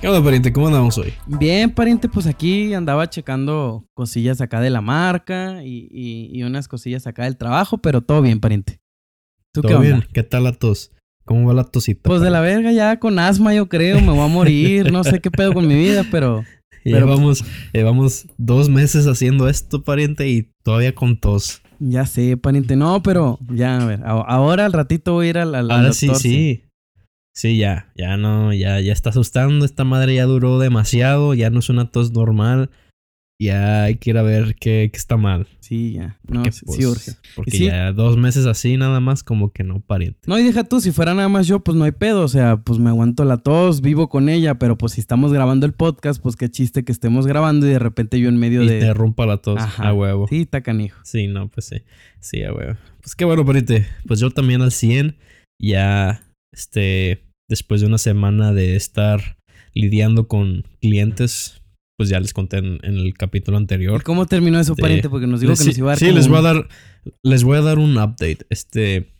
¿Qué onda, pariente? ¿Cómo andamos hoy? Bien, pariente, pues aquí andaba checando cosillas acá de la marca y, y- y unas cosillas acá del trabajo, pero todo bien, pariente. ¿Tú qué ¿Todo onda? bien? ¿Qué tal la tos? ¿Cómo va la tosita? Pues de la verga ya con asma yo creo, me voy a morir, no sé qué pedo con mi vida, pero pero- Llevamos, llevamos dos meses haciendo esto, pariente, y todavía con tos. ya sé, pariente. No, pero ya, a ver, ahora al ratito voy a ir al, al- Ahora sí, sí. Sí, ya, ya no, ya, ya está asustando. Esta madre ya duró demasiado, ya no es una tos normal. Ya hay que ir a ver qué, qué está mal. Sí, ya. No, Porque, sí, pues, sí urge. Porque sí- ya dos meses así nada más como que no, pariente. No, y deja tú, si fuera nada más yo, pues no hay pedo. O sea, pues me aguanto la tos, vivo con ella, pero pues si estamos grabando el podcast, pues qué chiste que estemos grabando y de repente yo en medio Y de. te rompa la tos Ajá. a huevo. Sí, está canijo. Sí, no, pues sí. Sí, a huevo. Pues qué bueno, pariente. Pues yo también al 100. Ya, este, después de una semana de estar lidiando con clientes, pues ya les conté en, en el capítulo ¿Y anterior. cómo terminó eso, pariente? Porque nos dijo que nos iba a dar sí, les voy a dar, les voy a dar un update. Este,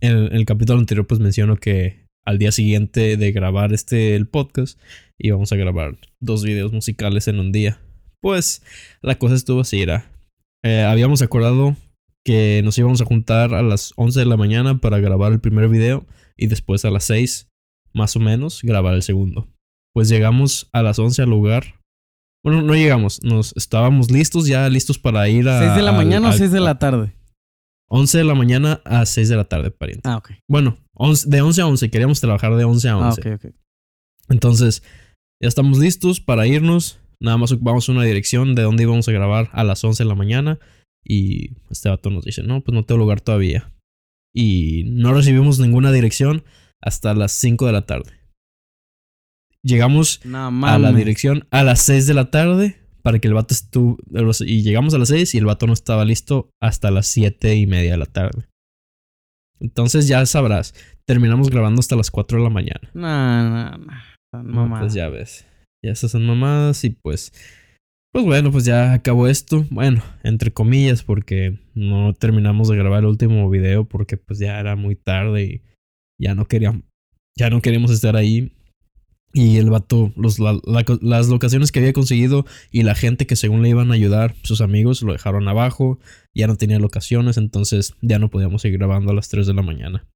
en el, en el capítulo anterior, pues menciono que al día siguiente de grabar este el podcast, íbamos a grabar dos videos musicales en un día. Pues la cosa estuvo así, era. eh, habíamos acordado que nos íbamos a juntar a las 11 de la mañana para grabar el primer video y después a las 6, más o menos, grabar el segundo. Pues llegamos a las 11 al lugar. Bueno, no llegamos, nos estábamos listos, ya listos para ir a... ¿Seis de la al- mañana o al- seis de la tarde? 11 de la mañana a 6 de la tarde, pariente. Ah, ok. Bueno, 11 de 11 a 11, queríamos trabajar de 11 a Ah, 11. ok, ok. Entonces, ya estamos listos para irnos. Nada más ocupamos una dirección de dónde íbamos a grabar a las 11 de la mañana. Y este vato nos dice, no, pues no tengo lugar todavía. Y no recibimos ninguna dirección hasta las 5 de la tarde. Llegamos No a la dirección a las 6 de la tarde para que el vato estuvo... Y llegamos a las 6 y el vato no estaba listo hasta las 7 y media de la tarde. Entonces ya sabrás, terminamos grabando hasta las 4 de la mañana. No, no, no. No, mamadas. Pues ya ves. Ya esas son mamadas y pues... Pues bueno, pues ya acabó esto. Bueno, entre comillas, porque no terminamos de grabar el último video porque pues ya era muy tarde y ya no queríamos... Ya no queríamos estar ahí. Y el vato, los, la- la- las locaciones que había conseguido y la gente que según le iban a ayudar, sus amigos, lo dejaron abajo. Ya no tenía locaciones, entonces ya no podíamos seguir grabando a las 3 de la mañana.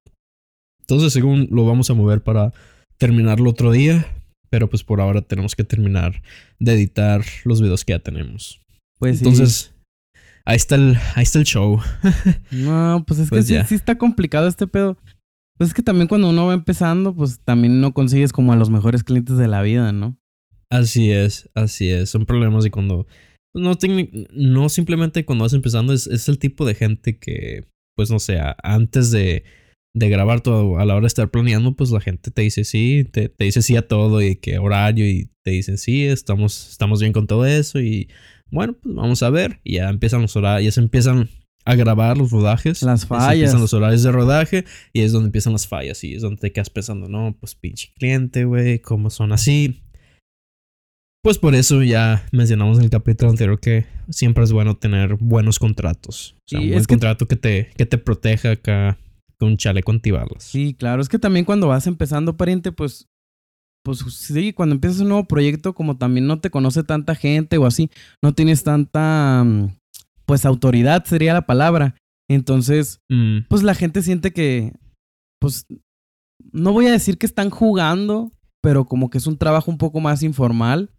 Entonces, según lo vamos a mover para terminarlo otro día. Pero pues por ahora tenemos que terminar de editar los videos que ya tenemos. Pues sí. Entonces, ahí está el, ahí está el show. No, pues es Pues que sí, sí está complicado este pedo. Pues es que también cuando uno va empezando, pues también no consigues como a los mejores clientes de la vida, ¿no? Así es, así es. Son problemas de cuando. No, tecni- no simplemente cuando vas empezando, es, el tipo de gente que, pues no sé, antes de, de grabar todo, a la hora de estar planeando, pues la gente te dice sí, te, dice sí a todo y que horario y te dicen sí, estamos, estamos bien con todo eso y bueno, pues vamos a ver. Y ya empiezan los horarios, ya se empiezan a grabar los rodajes. Las fallas. Empiezan los horarios de rodaje y es donde empiezan las fallas y es donde te quedas pensando, no, pues pinche cliente, güey, ¿cómo son así? Pues por eso ya mencionamos en el capítulo anterior que siempre es bueno tener buenos contratos. O sea, Sí, un buen es que- contrato que te, que te proteja acá con chaleco antibalas. Sí, claro. Es que también cuando vas empezando, pariente, pues. Pues sí, cuando empiezas un nuevo proyecto, como también no te conoce tanta gente o así, no tienes tanta. mm, Pues autoridad sería la palabra. Entonces, Mm, pues la gente siente que. Pues. No voy a decir que están jugando, pero como que es un trabajo un poco más informal.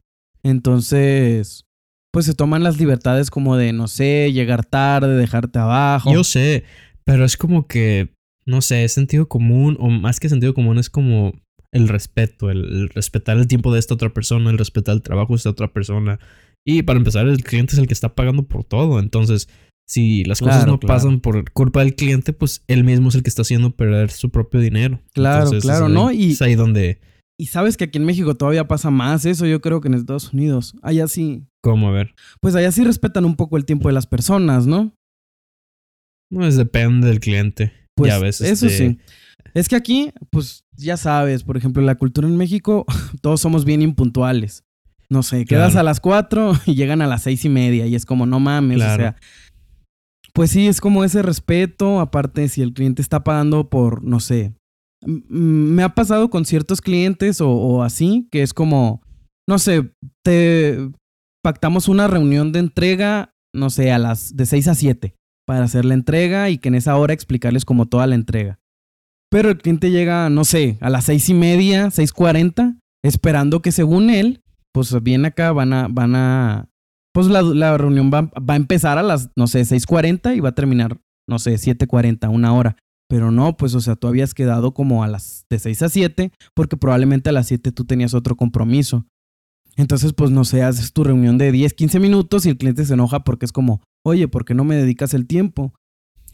Entonces. Pues se toman las libertades como de, no sé, llegar tarde, dejarte abajo. Yo sé, pero es como que, no sé, es sentido común o más que sentido común es como el respeto, el, el respetar el tiempo de esta otra persona, el respetar el trabajo de esta otra persona. Y para empezar, el cliente es el que está pagando por todo. Entonces, si las cosas Claro, no claro. pasan por culpa del cliente, pues él mismo es el que está haciendo perder su propio dinero. Claro, Entonces, claro, es ahí- ¿no? Y- es ahí donde, Y sabes que aquí en México todavía pasa más eso, yo creo que en Estados Unidos. Allá sí. ¿cómo a ver? Pues allá sí respetan un poco el tiempo de las personas, ¿no? No es depende del cliente. Pues ya ves, eso este, sí. Es que aquí, pues ya sabes, por ejemplo, la cultura en México, todos somos bien impuntuales. No sé, quedas Claro. a las cuatro y llegan a las seis y media y es como, no mames, Claro. o sea. Pues sí, es como ese respeto, aparte si el cliente está pagando por, no sé. Me ha pasado con ciertos clientes o, o así, que es como, no sé, te pactamos una reunión de entrega, no sé, a las de 6 a 7 para hacer la entrega y que en esa hora explicarles como toda la entrega. Pero el cliente llega, no sé, a las seis y media, 6.40, esperando que según él, pues bien acá van a, van a, pues la, la reunión va, va a empezar a las, no sé, 6.40 y va a terminar, no sé, 7.40, una hora. Pero no, pues, o sea, tú habías quedado como a las de 6 a 7, porque probablemente a las 7 tú tenías otro compromiso. Entonces, pues, no sé, haces tu reunión de 10, 15 minutos y el cliente se enoja porque es como, oye, ¿por qué no me dedicas el tiempo?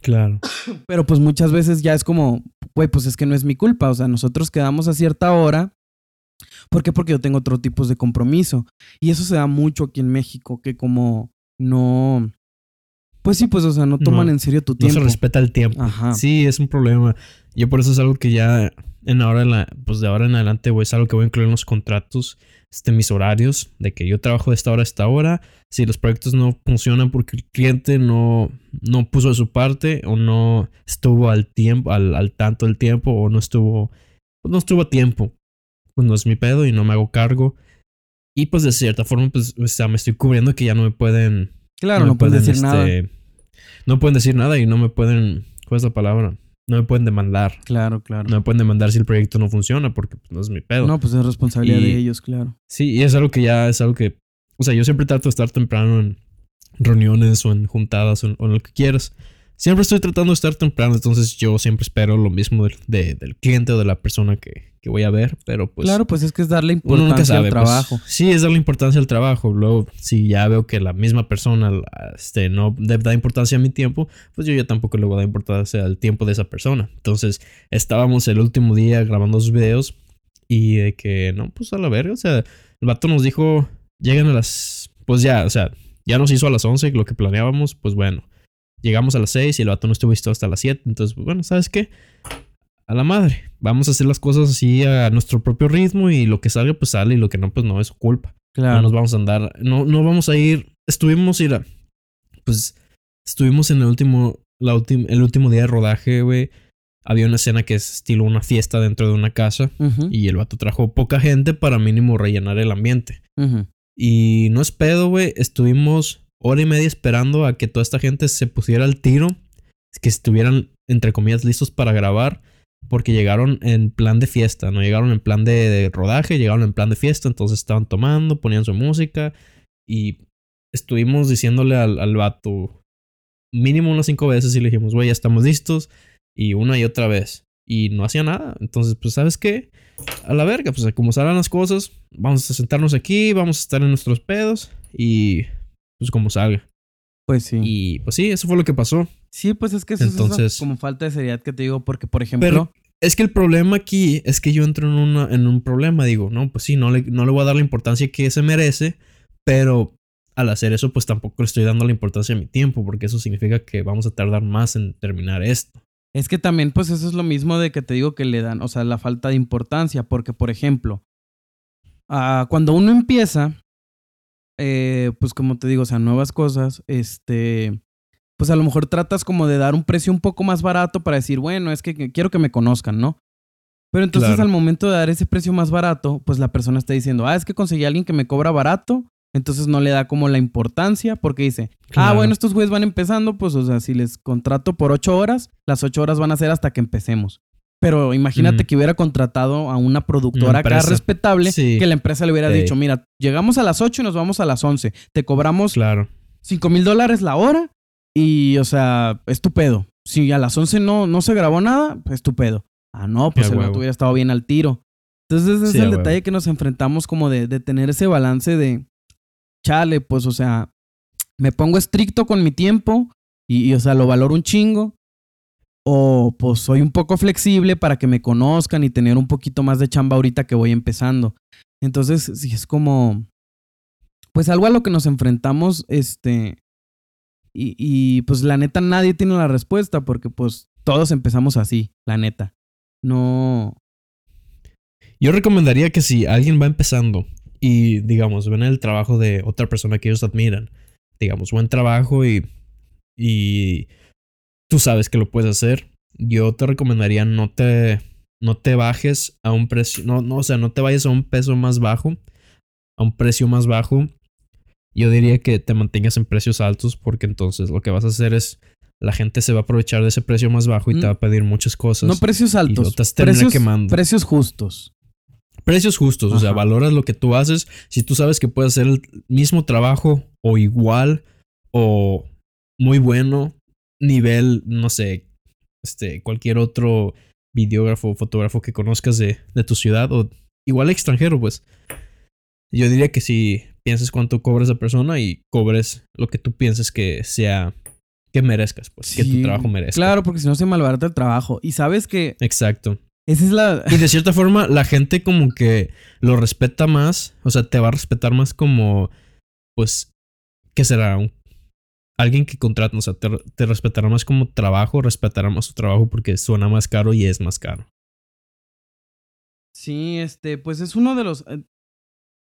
Claro. Pero pues muchas veces ya es como, güey, pues es que no es mi culpa. O sea, nosotros quedamos a cierta hora. ¿Por qué? Porque yo tengo otro tipo de compromiso. Y eso se da mucho aquí en México, que como no... Pues sí, pues, o sea, no toman No, en serio tu No tiempo. se respeta el tiempo. Ajá. Sí, es un problema. Yo por eso es algo que ya en ahora en la, pues de ahora en adelante, güey, es algo que voy a incluir en los contratos, este, mis horarios, de que yo trabajo de esta hora a esta hora. Si los proyectos no funcionan porque el cliente no, no puso de su parte o no estuvo al tiempo, al, al tanto del tiempo o no estuvo, pues no estuvo a tiempo, pues no es mi pedo y no me hago cargo. Y pues de cierta forma, pues, o sea, me estoy cubriendo que ya no me pueden Claro, me no, puedes decir nada. este, No pueden decir nada y no me pueden. ¿Cuál es la palabra? No me pueden demandar. Claro, claro. No me pueden demandar si el proyecto no funciona porque pues, no es mi pedo. No, pues es responsabilidad Y- de ellos, claro. Sí, y es algo que ya es algo que. O sea, yo siempre trato de estar temprano en reuniones o en juntadas o en, o en lo que quieras. Siempre estoy tratando de estar temprano, entonces yo siempre espero lo mismo del, de- del cliente o de la persona que, que voy a ver, pero pues. claro, pues es que es darle importancia sabe. al pues, trabajo. sí, es darle importancia al trabajo. Luego, si ya veo que la misma persona este, no da importancia a mi tiempo, pues yo ya tampoco le voy a dar importancia al tiempo de esa persona. Entonces, estábamos el último día grabando los videos y de que, no, pues a la verga. O sea, el vato nos dijo, llegan a las. Pues ya, o sea, ya nos hizo a las 11 lo que planeábamos, pues bueno. Llegamos a las 6 y el vato no estuvo listo hasta las 7. Entonces, pues bueno, ¿sabes qué? A la madre. Vamos a hacer las cosas así a nuestro propio ritmo y lo que salga, pues sale y lo que no, pues no es su culpa. Claro. No nos vamos a andar, no, no vamos a ir. Estuvimos, ir a, pues estuvimos en el último, la última, el último día de rodaje, güey. Había una escena que es estilo una fiesta dentro de una casa y el vato trajo poca gente para mínimo rellenar el ambiente. Y no es pedo, güey. Estuvimos hora y media esperando a que toda esta gente se pusiera al tiro. Que estuvieran, entre comillas, listos para grabar. Porque llegaron en plan de fiesta. No llegaron en plan de, rodaje, llegaron en plan de fiesta. Entonces estaban tomando, ponían su música. Y estuvimos diciéndole al, al vato mínimo unas cinco veces y le dijimos, güey, ya estamos listos. Y una y otra vez. Y no hacía nada. Entonces, pues, ¿sabes qué? A la verga, pues como salgan las cosas, vamos a sentarnos aquí, vamos a estar en nuestros pedos y pues como salga. Pues sí. Y pues sí, eso fue lo que pasó. Sí, pues es que eso es esa Entonces- como falta de seriedad que te digo, porque, por ejemplo, Pero es que el problema aquí es que yo entro en, una, en un problema. Digo, no, pues sí, no le, no le voy a dar la importancia que se merece, pero al hacer eso, pues tampoco le estoy dando la importancia a mi tiempo, porque eso significa que vamos a tardar más en terminar esto. es que también, pues eso es lo mismo de que te digo que le dan, o sea, la falta de importancia, porque, por ejemplo, ah, cuando uno empieza, eh, pues como te digo, o sea, nuevas cosas, este, pues a lo mejor tratas como de dar un precio un poco más barato para decir, bueno, es que, quiero que me conozcan, ¿no? Pero entonces Claro. al momento de dar ese precio más barato, pues la persona está diciendo, ah, es que conseguí a alguien que me cobra barato, entonces no le da como la importancia porque dice, ah, bueno, estos güeyes van empezando, pues o sea, si les contrato por ocho horas, las ocho horas van a ser hasta que empecemos. Pero imagínate que hubiera contratado a una productora Una acá respetable Sí. que la empresa le hubiera Sí. dicho, mira, llegamos a las 8 y nos vamos a las 11. Te cobramos Claro. 5 mil dólares la hora y, o sea, estúpido. Si a las 11 no, no se grabó nada, pues estúpido. Ah, no, pues el vato hubiera estado bien al tiro. Entonces ese Sí, es el huevo. detalle que nos enfrentamos como de, de tener ese balance de, chale, pues, o sea, me pongo estricto con mi tiempo y, y, o sea, lo valoro un chingo. O pues soy un poco flexible para que me conozcan y tener un poquito más de chamba ahorita que voy empezando. Entonces, sí, es como, pues algo a lo que nos enfrentamos, este, y, y pues la neta nadie tiene la respuesta porque pues todos empezamos así, la neta. no. Yo recomendaría que si alguien va empezando y, digamos, ven el trabajo de otra persona que ellos admiran, digamos, buen trabajo y, y tú sabes que lo puedes hacer, yo te recomendaría no te, no te bajes a un precio, no, no, o sea, no te vayas a un peso más bajo, a un precio más bajo. Yo diría que te mantengas en precios altos porque entonces lo que vas a hacer es la gente se va a aprovechar de ese precio más bajo y te va a pedir muchas cosas. No precios altos, y te precios, quemando. precios justos. Precios justos, o sea, valoras lo que tú haces. Si tú sabes que puedes hacer el mismo trabajo o igual o muy bueno, nivel, no sé, este, cualquier otro videógrafo o fotógrafo que conozcas de, de tu ciudad o igual extranjero, pues. Yo diría que si pienses cuánto cobra esa persona y cobres lo que tú pienses que sea, que merezcas, pues, que tu trabajo merezca. Claro, porque si no se malbarata el trabajo. Y sabes que Exacto. esa es la. Y de cierta forma, la gente como que lo respeta más. O sea, te va a respetar más como, pues, ¿qué será? Un- alguien que contrata, o sea, te, te respetará más como trabajo, respetará más su trabajo porque suena más caro y es más caro. Sí, este, pues es uno de los. eh,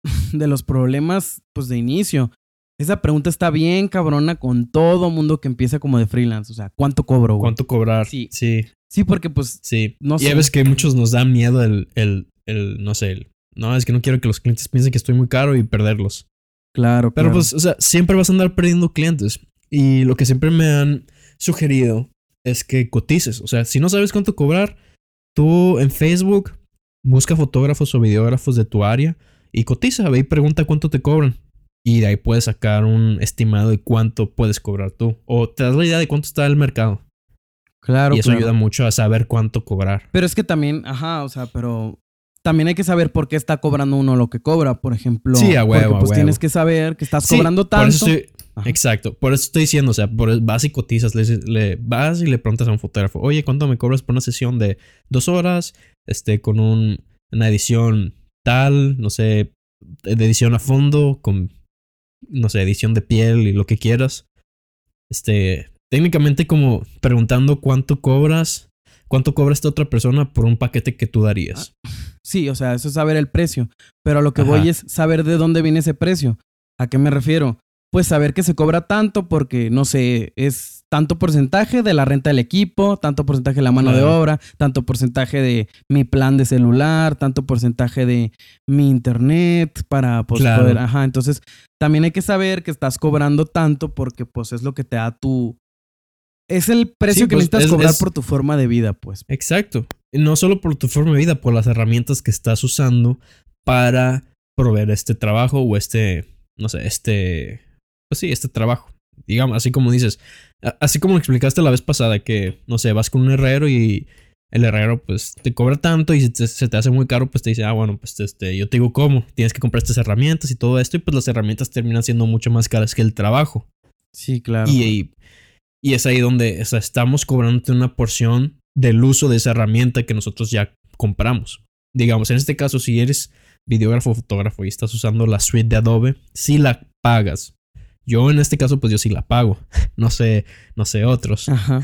de los problemas, pues, de inicio. Esa pregunta está bien cabrona con todo mundo que empieza como de freelance. O sea, ¿cuánto cobro, güey? ¿Cuánto cobrar? Sí. Sí, Sí, porque pues sí. No y sé. ya ves que muchos nos da miedo el, el, el, no sé, el, no, es que no quiero que los clientes piensen que estoy muy caro y perderlos. Claro, Pero claro. pues, o sea, siempre vas a andar perdiendo clientes. Y lo que siempre me han sugerido es que cotices. O sea, si no sabes cuánto cobrar, tú en Facebook busca fotógrafos o videógrafos de tu área y cotiza, ve y pregunta cuánto te cobran. Y de ahí puedes sacar un estimado de cuánto puedes cobrar tú. O te das la idea de cuánto está el mercado. claro, y eso claro. ayuda mucho a saber cuánto cobrar. Pero es que también, ajá, o sea, pero también hay que saber por qué está cobrando uno lo que cobra, por ejemplo. Sí, a huevo, Porque a pues huevo. tienes que saber que estás Sí, cobrando por tanto. eso estoy- Ajá. Exacto, por eso estoy diciendo, o sea, por, vas y cotizas, le, le vas y le preguntas a un fotógrafo, oye, ¿cuánto me cobras por una sesión de dos horas? Este, con un, una edición tal, no sé, de edición a fondo, con, no sé, edición de piel y lo que quieras. Este, técnicamente como preguntando cuánto cobras, cuánto cobra esta otra persona por un paquete que tú darías. Sí, o sea, eso es saber el precio. Pero a lo que Ajá. voy es saber de dónde viene ese precio. ¿A qué me refiero? Pues saber que se cobra tanto porque, no sé, es tanto porcentaje de la renta del equipo, tanto porcentaje de la mano de obra, tanto porcentaje de mi plan de celular, tanto porcentaje de mi internet para pues, Claro. poder. Ajá, entonces también hay que saber que estás cobrando tanto porque pues es lo que te da tu... Es el precio Sí, que pues, necesitas es- cobrar es- por tu forma de vida, pues. Exacto. No solo por tu forma de vida, por las herramientas que estás usando para proveer este trabajo o este, no sé, este, pues sí, este trabajo. Digamos, así como dices, así como explicaste la vez pasada que, no sé, vas con un herrero y el herrero pues te cobra tanto y si te- se te hace muy caro pues te dice, ah, bueno, pues este, yo te digo cómo, tienes que comprar estas herramientas y todo esto y pues las herramientas terminan siendo mucho más caras que el trabajo. Sí, claro. Y, y, y es ahí donde o sea, estamos cobrándote una porción del uso de esa herramienta que nosotros ya compramos. Digamos, en este caso, si eres videógrafo o fotógrafo y estás usando la suite de Adobe, sí la pagas. Yo en este caso, pues yo sí la pago. No sé, no sé otros. Ajá.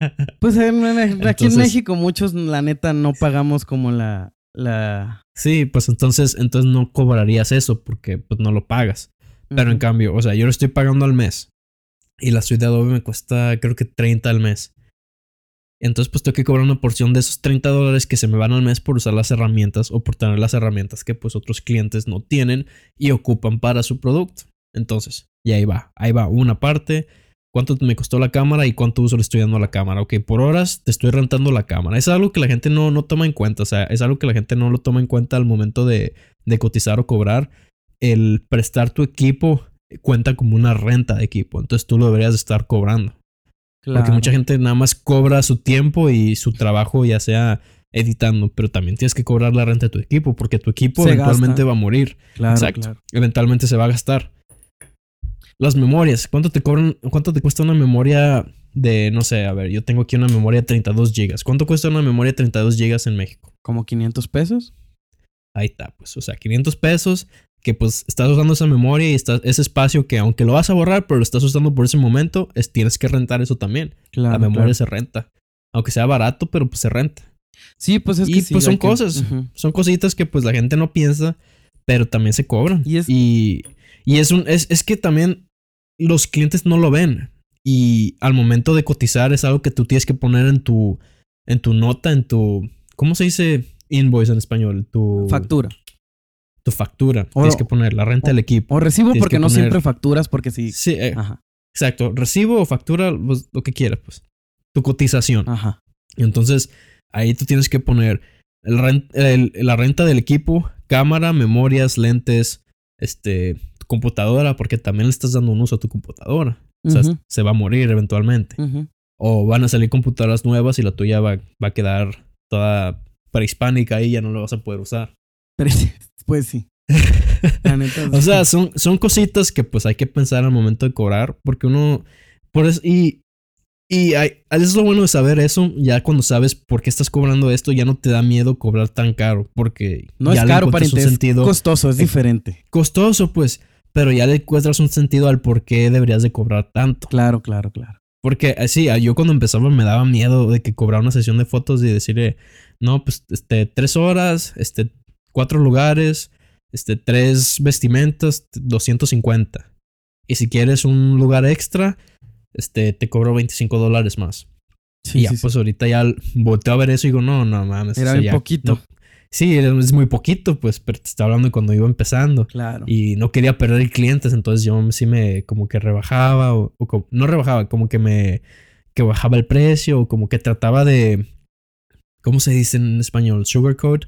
Pues en- en- aquí en México muchos, la neta, no pagamos como la... la... Sí, pues entonces, entonces no cobrarías eso porque pues no lo pagas. Pero en cambio, o sea, yo lo estoy pagando al mes. Y la suite de Adobe me cuesta creo que 30 al mes. Entonces pues tengo que cobrar una porción de esos 30 dólares que se me van al mes por usar las herramientas o por tener las herramientas que pues otros clientes no tienen y ocupan para su producto. Entonces, y ahí va, ahí va una parte. ¿Cuánto me costó la cámara y cuánto uso le estoy dando a la cámara? Ok, por horas te estoy rentando la cámara. Es algo que la gente no, no toma en cuenta. O sea, es algo que la gente no lo toma en cuenta al momento de, de cotizar o cobrar. El prestar tu equipo cuenta como una renta de equipo. Entonces tú lo deberías de estar cobrando. Porque Claro. mucha gente nada más cobra su tiempo y su trabajo, ya sea editando, pero también tienes que cobrar la renta de tu equipo, porque tu equipo Se eventualmente gasta. va a morir. Claro, Exacto. claro. Eventualmente se va a gastar. Las memorias, ¿cuánto te cobran? ¿Cuánto te cuesta una memoria de, no sé, a ver, yo tengo aquí una memoria de 32 gigas. ¿Cuánto cuesta una memoria de 32 gigas en México? Como 500 pesos. Ahí está, pues, o sea, 500 pesos, que pues estás usando esa memoria y está, ese espacio que aunque lo vas a borrar, pero lo estás usando por ese momento, es, tienes que rentar eso también. Claro. la memoria claro. se renta. Aunque sea barato, pero pues se renta. Sí, pues es Y que sí, pues son que- cosas. Son cositas que pues la gente no piensa, pero también se cobran. Y es- y, y es un es, es que también los clientes no lo ven. Y al momento de cotizar es algo que tú tienes que poner en tu en tu nota, en tu ¿cómo se dice invoice en español? Tu Factura. tu factura. O- tienes que poner la renta del equipo. O recibo Tienes porque que no siempre facturas porque sí. Sí, eh, Ajá. exacto. Recibo o factura, pues, lo que quieras, pues. Tu cotización. Ajá. Y entonces ahí tú tienes que poner el ren- el- la renta del equipo, cámara, memorias, lentes, este, computadora, porque también le estás dando un uso a tu computadora. O sea, se va a morir eventualmente. O van a salir computadoras nuevas y la tuya va, va a quedar toda prehispánica y ya no la vas a poder usar. Pero pues sí. La neta, O sea, son, son cositas que pues hay que pensar al momento de cobrar, porque uno, por eso, y, y hay, es lo bueno de saber eso, ya cuando sabes por qué estás cobrando esto, ya no te da miedo cobrar tan caro, porque no ya es caro, un es sentido costoso, es diferente. costoso, pues, pero ya le encuentras un sentido al por qué deberías de cobrar tanto. Claro, claro, claro. Porque eh, sí, yo cuando empezaba me daba miedo de que cobrara una sesión de fotos y decirle, no, pues, este, tres horas, este, cuatro lugares, este, tres vestimentas, 250. Y si quieres un lugar extra, este, te cobro 25 dólares más. Sí, y ya, sí, sí. pues ahorita ya volteo a ver eso y digo, no, no mames. Era o sea, ya poquito. no- sí, es muy poquito, pues, pero te estaba hablando de cuando iba empezando. Claro. Y no quería perder clientes, entonces yo sí me como que rebajaba o, o como- no rebajaba, como que me que bajaba el precio o como que trataba de ¿cómo se dice en español? Sugarcoat.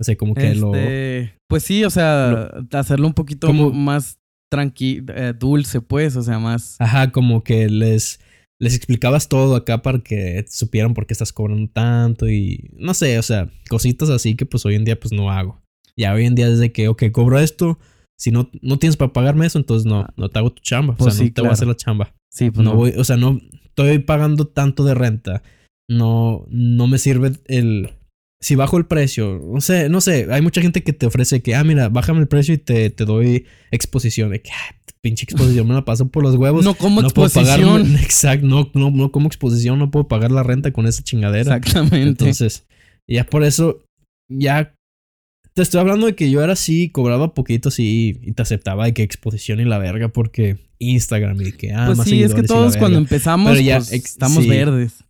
O sea, como que lo Este, Pues sí, o sea, hacerlo un poquito Como- más tranquilo, dulce, pues, o sea, más. ajá, como que les les explicabas todo acá para que supieran por qué estás cobrando tanto y no sé, o sea, cositas así que pues hoy en día pues no hago. Ya hoy en día es de que, ok, cobro esto, si no, no tienes para pagarme eso, entonces no, no te hago tu chamba. Pues o sea, sí, no te voy a hacer la chamba. Sí, pues no, no. voy, o sea, no estoy pagando tanto de renta. No, no me sirve el. Si bajo el precio, no sé, no sé. Hay mucha gente que te ofrece que, ah, mira, bájame el precio y te, te doy exposición. De que, ah, pinche exposición, me la paso por los huevos. no como exposición. pagar. Exacto, no, no, no como exposición, no puedo pagar la renta con esa chingadera. Exactamente. Entonces, ya por eso, ya te estoy hablando de que yo era así, cobraba poquito así y te aceptaba de que exposición y la verga porque Instagram y que, ah, pues más sí, es que todos cuando empezamos, Pero ya, pues, estamos sí. verdes.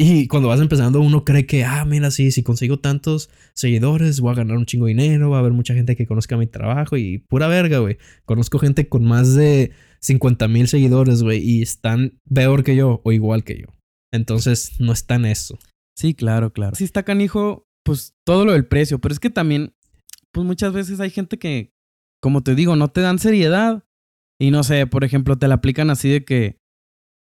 Y cuando vas empezando, uno cree que, ah, mira, sí, si consigo tantos seguidores, voy a ganar un chingo de dinero, va a haber mucha gente que conozca mi trabajo y pura verga, güey. Conozco gente con más de 50 mil seguidores, güey, y están peor que yo o igual que yo. Entonces, no está en eso. Sí, claro, claro. Sí está canijo, pues todo lo del precio, pero es que también, pues muchas veces hay gente que, como te digo, no te dan seriedad y no sé, por ejemplo, te la aplican así de que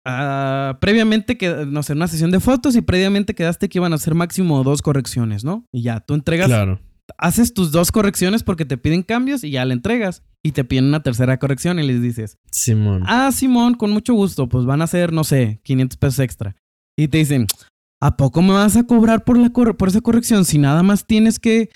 ah, previamente que, no sé, una sesión de fotos y previamente quedaste que iban a hacer máximo dos correcciones, ¿no? Y ya, tú entregas, Claro. haces tus dos correcciones porque te piden cambios y ya la entregas y te piden una tercera corrección y les dices, Simón. Ah, Simón, con mucho gusto. Pues van a ser, no sé, 500 pesos extra. Y te dicen, ¿a poco me vas a cobrar por, la por esa corrección si nada más tienes que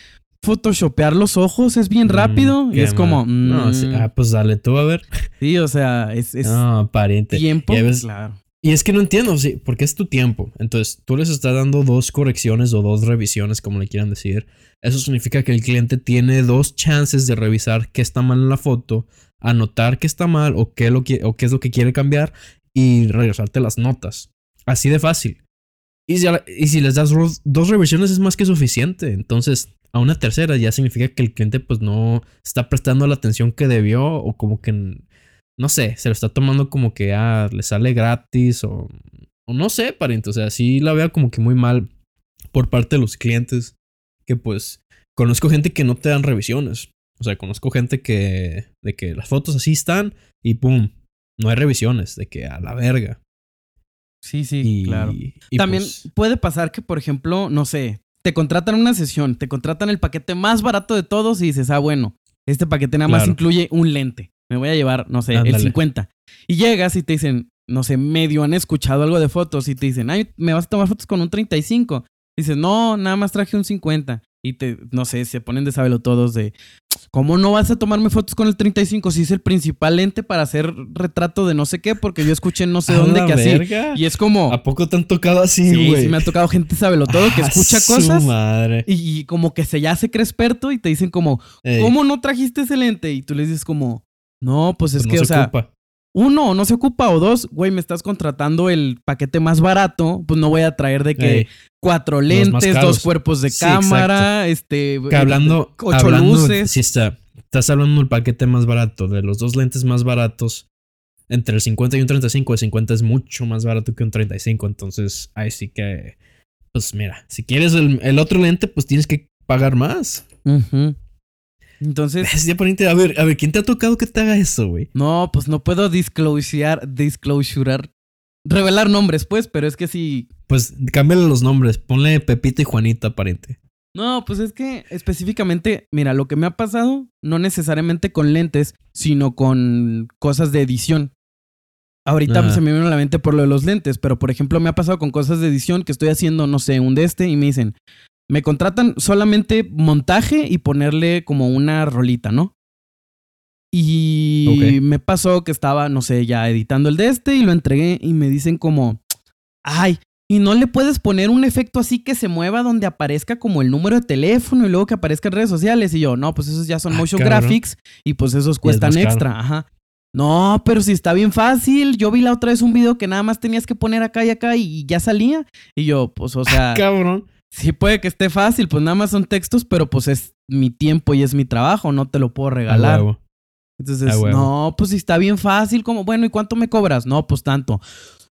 photoshopear los ojos? Es bien Mm, rápido. y es como. No, sí, mm, ah, pues dale tú a ver. sí, o sea, es, es No, pariente. tiempo. Y Claro. Y es que no entiendo, sí, porque es tu tiempo. Entonces, tú les estás dando dos correcciones o dos revisiones, como le quieran decir. Eso significa que el cliente tiene dos chances de revisar qué está mal en la foto, anotar qué está mal o qué, lo o qué es lo que quiere cambiar y regresarte las notas. Así de fácil. Y si, y si les das dos revisiones es más que suficiente. Entonces, a una tercera ya significa que el cliente pues no está prestando la atención que debió o como que no sé, se lo está tomando como que ah, le sale gratis o, o no sé, pariente. O sea, sí la veo como que muy mal por parte de los clientes. Que pues conozco gente que no te dan revisiones. O sea, conozco gente que de que las fotos así están y pum, no hay revisiones, de que a la verga. Sí, sí, Y, claro. y, También pues, puede pasar que, por ejemplo, no sé, te contratan una sesión, te contratan el paquete más barato de todos y dices, ah, bueno, este paquete nada más Claro. incluye un lente. Me voy a llevar, no sé, el Ándale. 50. Y llegas y te dicen, no sé, medio han escuchado algo de fotos y te dicen, ay, me vas a tomar fotos con un 35. Dices, no, nada más traje un 50. Y te, no sé, se ponen de sabelo todos de, ¿cómo no vas a tomarme fotos con el 35 si es el principal lente para hacer retrato de no sé qué? Porque yo escuché no sé A dónde que así. verga. Y es como, ¿A poco te han tocado así, sí, güey? sí me ha tocado gente sabelo todo que Ah, escucha su cosas madre. y, y como que se ya se cree experto y te dicen como, Ey, ¿cómo no trajiste ese lente? Y tú les dices como, no, pues es pues que, no o se sea, ocupa. Uno, no se ocupa, o dos, güey, me estás contratando el paquete más barato, pues no voy a traer de que Ey, cuatro lentes, dos cuerpos de Sí, cámara, este... que hablando, ocho hablando, luces. sí está. Estás hablando del paquete más barato, de los dos lentes más baratos. Entre el 50 y un 35, el 50 es mucho más barato que un 35. Entonces, ahí sí que. Pues mira, si quieres el, el otro lente, pues tienes que pagar más. Ujú. Entonces, Es ya a ver, a ver, ¿quién te ha tocado que te haga eso, güey? no, pues no puedo disclosurear, disclosurar, revelar nombres, pues, pero es que sí... Pues cámbiale los nombres, ponle Pepita y Juanita, aparente. No, pues es que específicamente, mira, lo que me ha pasado, no necesariamente con lentes, sino con cosas de edición. Ahorita Ajá. se me vino a la mente por lo de los lentes, pero por ejemplo me ha pasado con cosas de edición que estoy haciendo, no sé, un de este y me dicen, me contratan solamente montaje y ponerle como una rolita, ¿no? Y Ok. me pasó que estaba, no sé, ya editando el de este y lo entregué y me dicen como, ay, y no le puedes poner un efecto así que se mueva donde aparezca como el número de teléfono y luego que aparezca en redes sociales. Y yo, no, pues esos ya son Ah, motion graphics y pues esos cuestan caro. extra. Ajá. No, pero si está bien fácil. Yo vi la otra vez un video que nada más tenías que poner acá y acá y ya salía. Y yo, pues, o sea, Cabrón. Sí puede que esté fácil, pues nada más son textos, pero pues es mi tiempo y es mi trabajo, no te lo puedo A regalar. huevo. Entonces, A huevo. no, pues si está bien fácil, como, bueno, ¿y cuánto me cobras? No, pues tanto.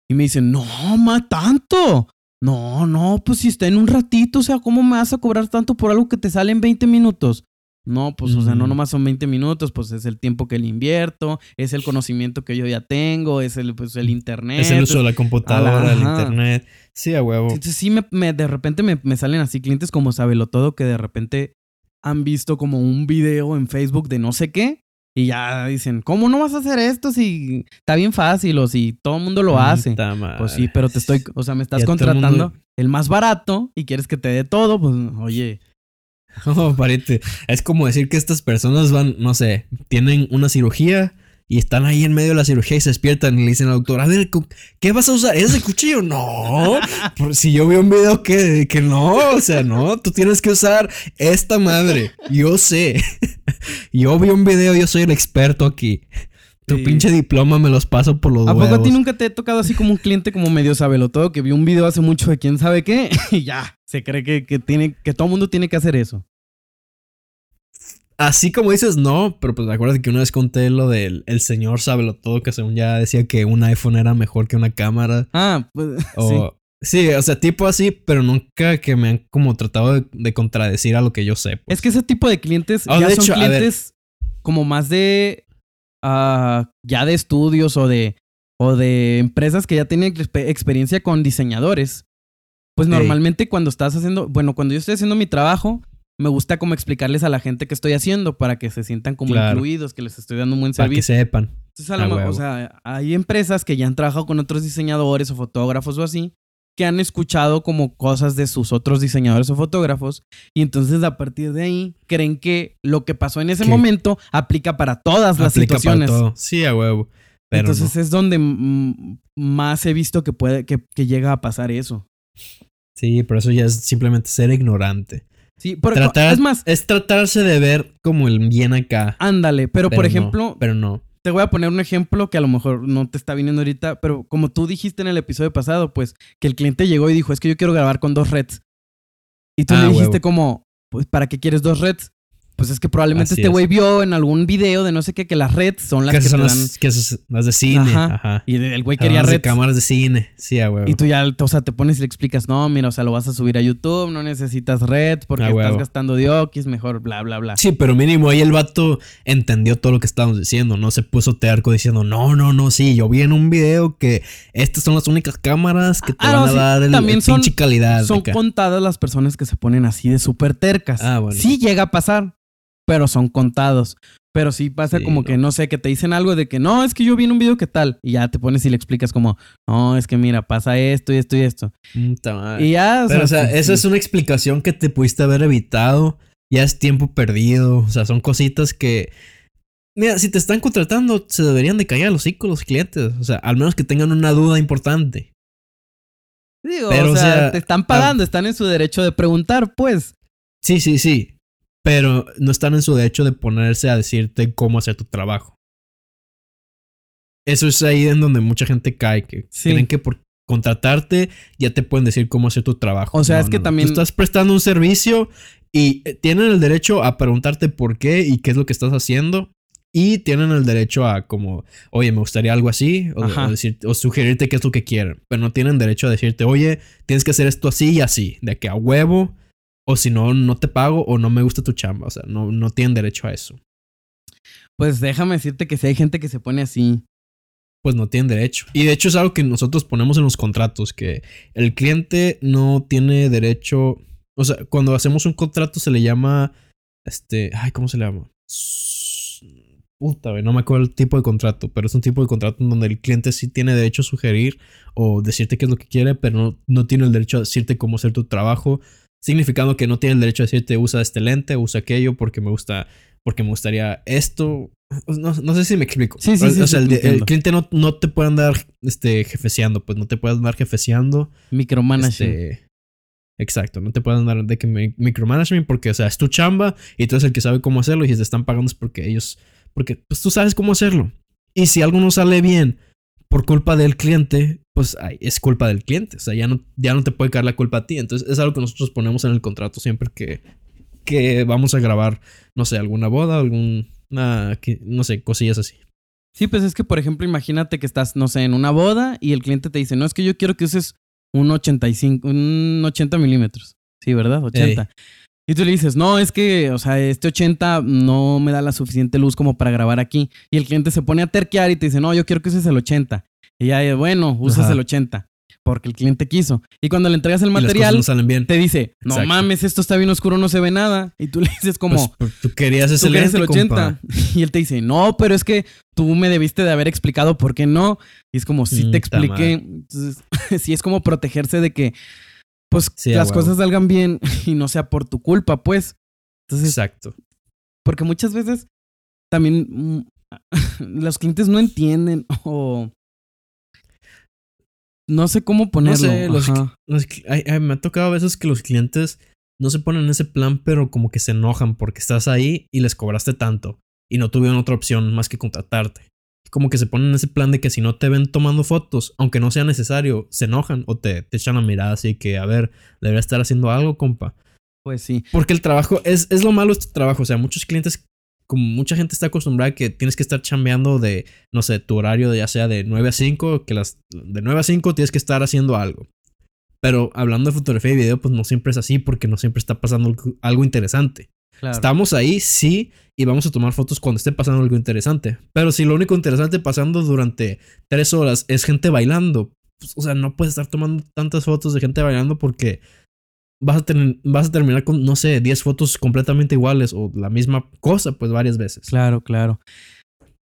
Y me dicen, no, ma, tanto. No, no, pues si está en un ratito, o sea, ¿cómo me vas a cobrar tanto por algo que te sale en 20 minutos? No, pues, o sea, no nomás son 20 minutos, pues es el tiempo que le invierto, es el conocimiento que yo ya tengo, es el, pues, el internet. Es el uso de la computadora, el internet. Sí, a huevo. Sí, me, me- de repente me, me salen así clientes como Sabelo Todo que de repente han visto como un video en Facebook de no sé qué y ya dicen, ¿cómo no vas a hacer esto si está bien fácil o si todo el mundo lo hace? Pues sí, pero te estoy, o sea, me estás el contratando mundo- el más barato y quieres que te dé todo, pues oye, Es como decir que estas personas van, no sé, tienen una cirugía y están ahí en medio de la cirugía y se despiertan y le dicen al doctor, a ver, ¿qué vas a usar? ¿Ese cuchillo? No. Si yo vi un video que, que no, o sea, no, tú tienes que usar esta madre. Yo sé. Yo vi un video, yo soy el experto aquí. Tu pinche diploma me los paso por los ¿a poco a ti huevos. nunca te ha tocado así como un cliente como medio Sabelo Todo que vio un video hace mucho de quién sabe qué y ya, se cree que, que tiene, que todo el mundo tiene que hacer eso? Así como dices, no, pero pues acuérdate que una vez conté lo del el señor sábelo todo, que según ya decía que un iPhone era mejor que una cámara. Ah, pues sí. O, sí. o sea, tipo así, pero nunca que me han como tratado de, de contradecir a lo que yo sé. pues. Es que ese tipo de clientes Oh, ya de son hecho, a clientes como más de ah, ya de estudios o de o de empresas que ya tienen expe- experiencia con diseñadores. Pues normalmente cuando estás haciendo, bueno, cuando yo estoy haciendo mi trabajo, me gusta como explicarles a la gente que estoy haciendo para que se sientan como Claro. incluidos, que les estoy dando un buen para que servicio. sepan. Entonces, a lo o sea, hay empresas que ya han trabajado con otros diseñadores o fotógrafos o así, que han escuchado como cosas de sus otros diseñadores o fotógrafos, y entonces a partir de ahí creen que lo que pasó en ese momento aplica para todas las Aplica para situaciones. todo. Sí, a huevo. Pero entonces es donde más he visto que puede, que, que llega a pasar eso. Sí, pero eso ya es simplemente ser ignorante. Sí, Tratar, es más, es tratarse de ver como el bien acá. ándale, pero, por no, ejemplo, pero no. Te voy a poner un ejemplo que a lo mejor no te está viniendo ahorita, pero como tú dijiste en el episodio pasado, pues que el cliente llegó y dijo, es que yo quiero grabar con dos reds. Y tú Ah, le dijiste huevo. como, pues ¿para qué quieres dos reds? Pues es que probablemente Así este es. güey vio en algún video de no sé qué que las reds son las Que que, esas te son dan. las, que esas- las de cine. Ajá. Ajá. Y el güey quería de reds. cámaras de cine. Sí, a huevo. Y tú ya, o sea, te pones y le explicas, no, mira, o sea, lo vas a subir a YouTube, no necesitas reds porque Ah, estás huevo. gastando diokis, mejor bla, bla, bla. Sí, pero mínimo ahí el vato entendió todo lo que estábamos diciendo. No se puso terco diciendo, no, no, no, sí, yo vi en un video que estas son las únicas cámaras que te Ah, van no, a sí, dar el, también el son- pinche calidad. Son acá". contadas las personas que se ponen así de súper tercas. Ah, bueno. Sí llega a pasar. Pero son contados. Pero sí pasa Sí, como no. que, no sé, que te dicen algo de que no, es que yo vi en un video que tal. Y ya te pones y le explicas como, no, es que mira, pasa esto y esto y esto. Madre. Y ya, Pero, o sea, esa sí. es una explicación que te pudiste haber evitado. Ya es tiempo perdido. O sea, son cositas que. Mira, si te están contratando, se deberían de callar los hocico los clientes. O sea, al menos que tengan una duda importante. Digo, pero, o o sea, sea, te están pagando, están en su derecho de preguntar, pues. Sí, sí, sí. Pero no están en su derecho de ponerse a decirte cómo hacer tu trabajo. Eso es ahí en donde mucha gente cae, que Sí. creen que por contratarte ya te pueden decir cómo hacer tu trabajo. O sea, No, es que no, también- Tú estás prestando un servicio y eh, tienen el derecho a preguntarte por qué y qué es lo que estás haciendo. Y tienen el derecho a como, oye, me gustaría algo así, o, o decir, o sugerirte qué es lo que quieren. Pero no tienen derecho a decirte, oye, tienes que hacer esto así y así, de que a huevo, o si no, no te pago o no me gusta tu chamba. O sea, no, no tienen derecho a eso. Pues déjame decirte que si hay gente que se pone así. Pues no tienen derecho. Y de hecho es algo que nosotros ponemos en los contratos, que el cliente no tiene derecho, o sea, cuando hacemos un contrato se le llama, este, ay, ¿cómo se le llama? Puta, no me acuerdo el tipo de contrato, pero es un tipo de contrato en donde el cliente sí tiene derecho a sugerir o decirte qué es lo que quiere, pero no, no tiene el derecho a decirte cómo hacer tu trabajo, significando que no tiene el derecho a decirte usa este lente, usa aquello, porque me gusta, porque me gustaría esto. No, no sé si me explico. Sí, sí, o, sí, o sea, el, cliente no, no te puede andar este, jefeceando, pues no te puede andar jefeceando. Micromanaging. Este, exacto, no te pueden andar de que mi- micromanagement porque, o sea, es tu chamba y tú eres el que sabe cómo hacerlo y si te están pagando es porque ellos, porque pues tú sabes cómo hacerlo. Y si algo no sale bien por culpa del cliente, pues ay, es culpa del cliente, o sea, ya no, ya no te puede caer la culpa a ti. Entonces es algo que nosotros ponemos en el contrato siempre que, que vamos a grabar, no sé, alguna boda, alguna, no sé, cosillas así. Sí, pues es que, por ejemplo, imagínate que estás, no sé, en una boda y el cliente te dice, no, es que yo quiero que uses un 85, un 80 milímetros. Sí, ¿verdad? 80. Y tú le dices, no, es que, o sea, este 80 no me da la suficiente luz como para grabar aquí. Y el cliente se pone a terquear y te dice, no, yo quiero que uses el 80. Y ya, eh, bueno, usas Ajá. el 80. Porque el cliente quiso. Y cuando le entregas el material, no salen bien. te dice, no Exacto. mames, esto está bien oscuro, no se ve nada. Y tú le dices como, Pues, tú querías ese tú el lente, 80. compa. Y él te dice, no, pero es que tú me debiste de haber explicado por qué no. Y es como, sí Mm, te expliqué. Entonces, sí es como protegerse de que, pues, Sí, las cosas salgan bien y no sea por tu culpa, pues. Entonces, Exacto. porque muchas veces también mm, los clientes no entienden o no sé cómo ponerlo. sé, los ajá. Los cl- ay, ay, me ha tocado a veces que los clientes no se ponen en ese plan, pero como que se enojan porque estás ahí y les cobraste tanto y no tuvieron otra opción más que contratarte. Como que se ponen en ese plan de que si no te ven tomando fotos, aunque no sea necesario, se enojan o te, te echan la mirada así que, a ver, debería estar haciendo algo, compa. Pues sí. Porque el trabajo es, es lo malo de este trabajo. O sea, muchos clientes, como mucha gente está acostumbrada a que tienes que estar chambeando de, no sé, tu horario de ya sea de 9 a 5, que las de 9 a 5 tienes que estar haciendo algo. Pero hablando de fotografía y video, pues no siempre es así porque no siempre está pasando algo interesante. Claro. Estamos ahí, sí, y vamos a tomar fotos cuando esté pasando algo interesante. Pero si lo único interesante pasando durante tres horas es gente bailando, pues, o sea, no puedes estar tomando tantas fotos de gente bailando porque vas a, tener- vas a terminar con, no sé, 10 fotos completamente iguales o la misma cosa, pues varias veces. Claro, claro.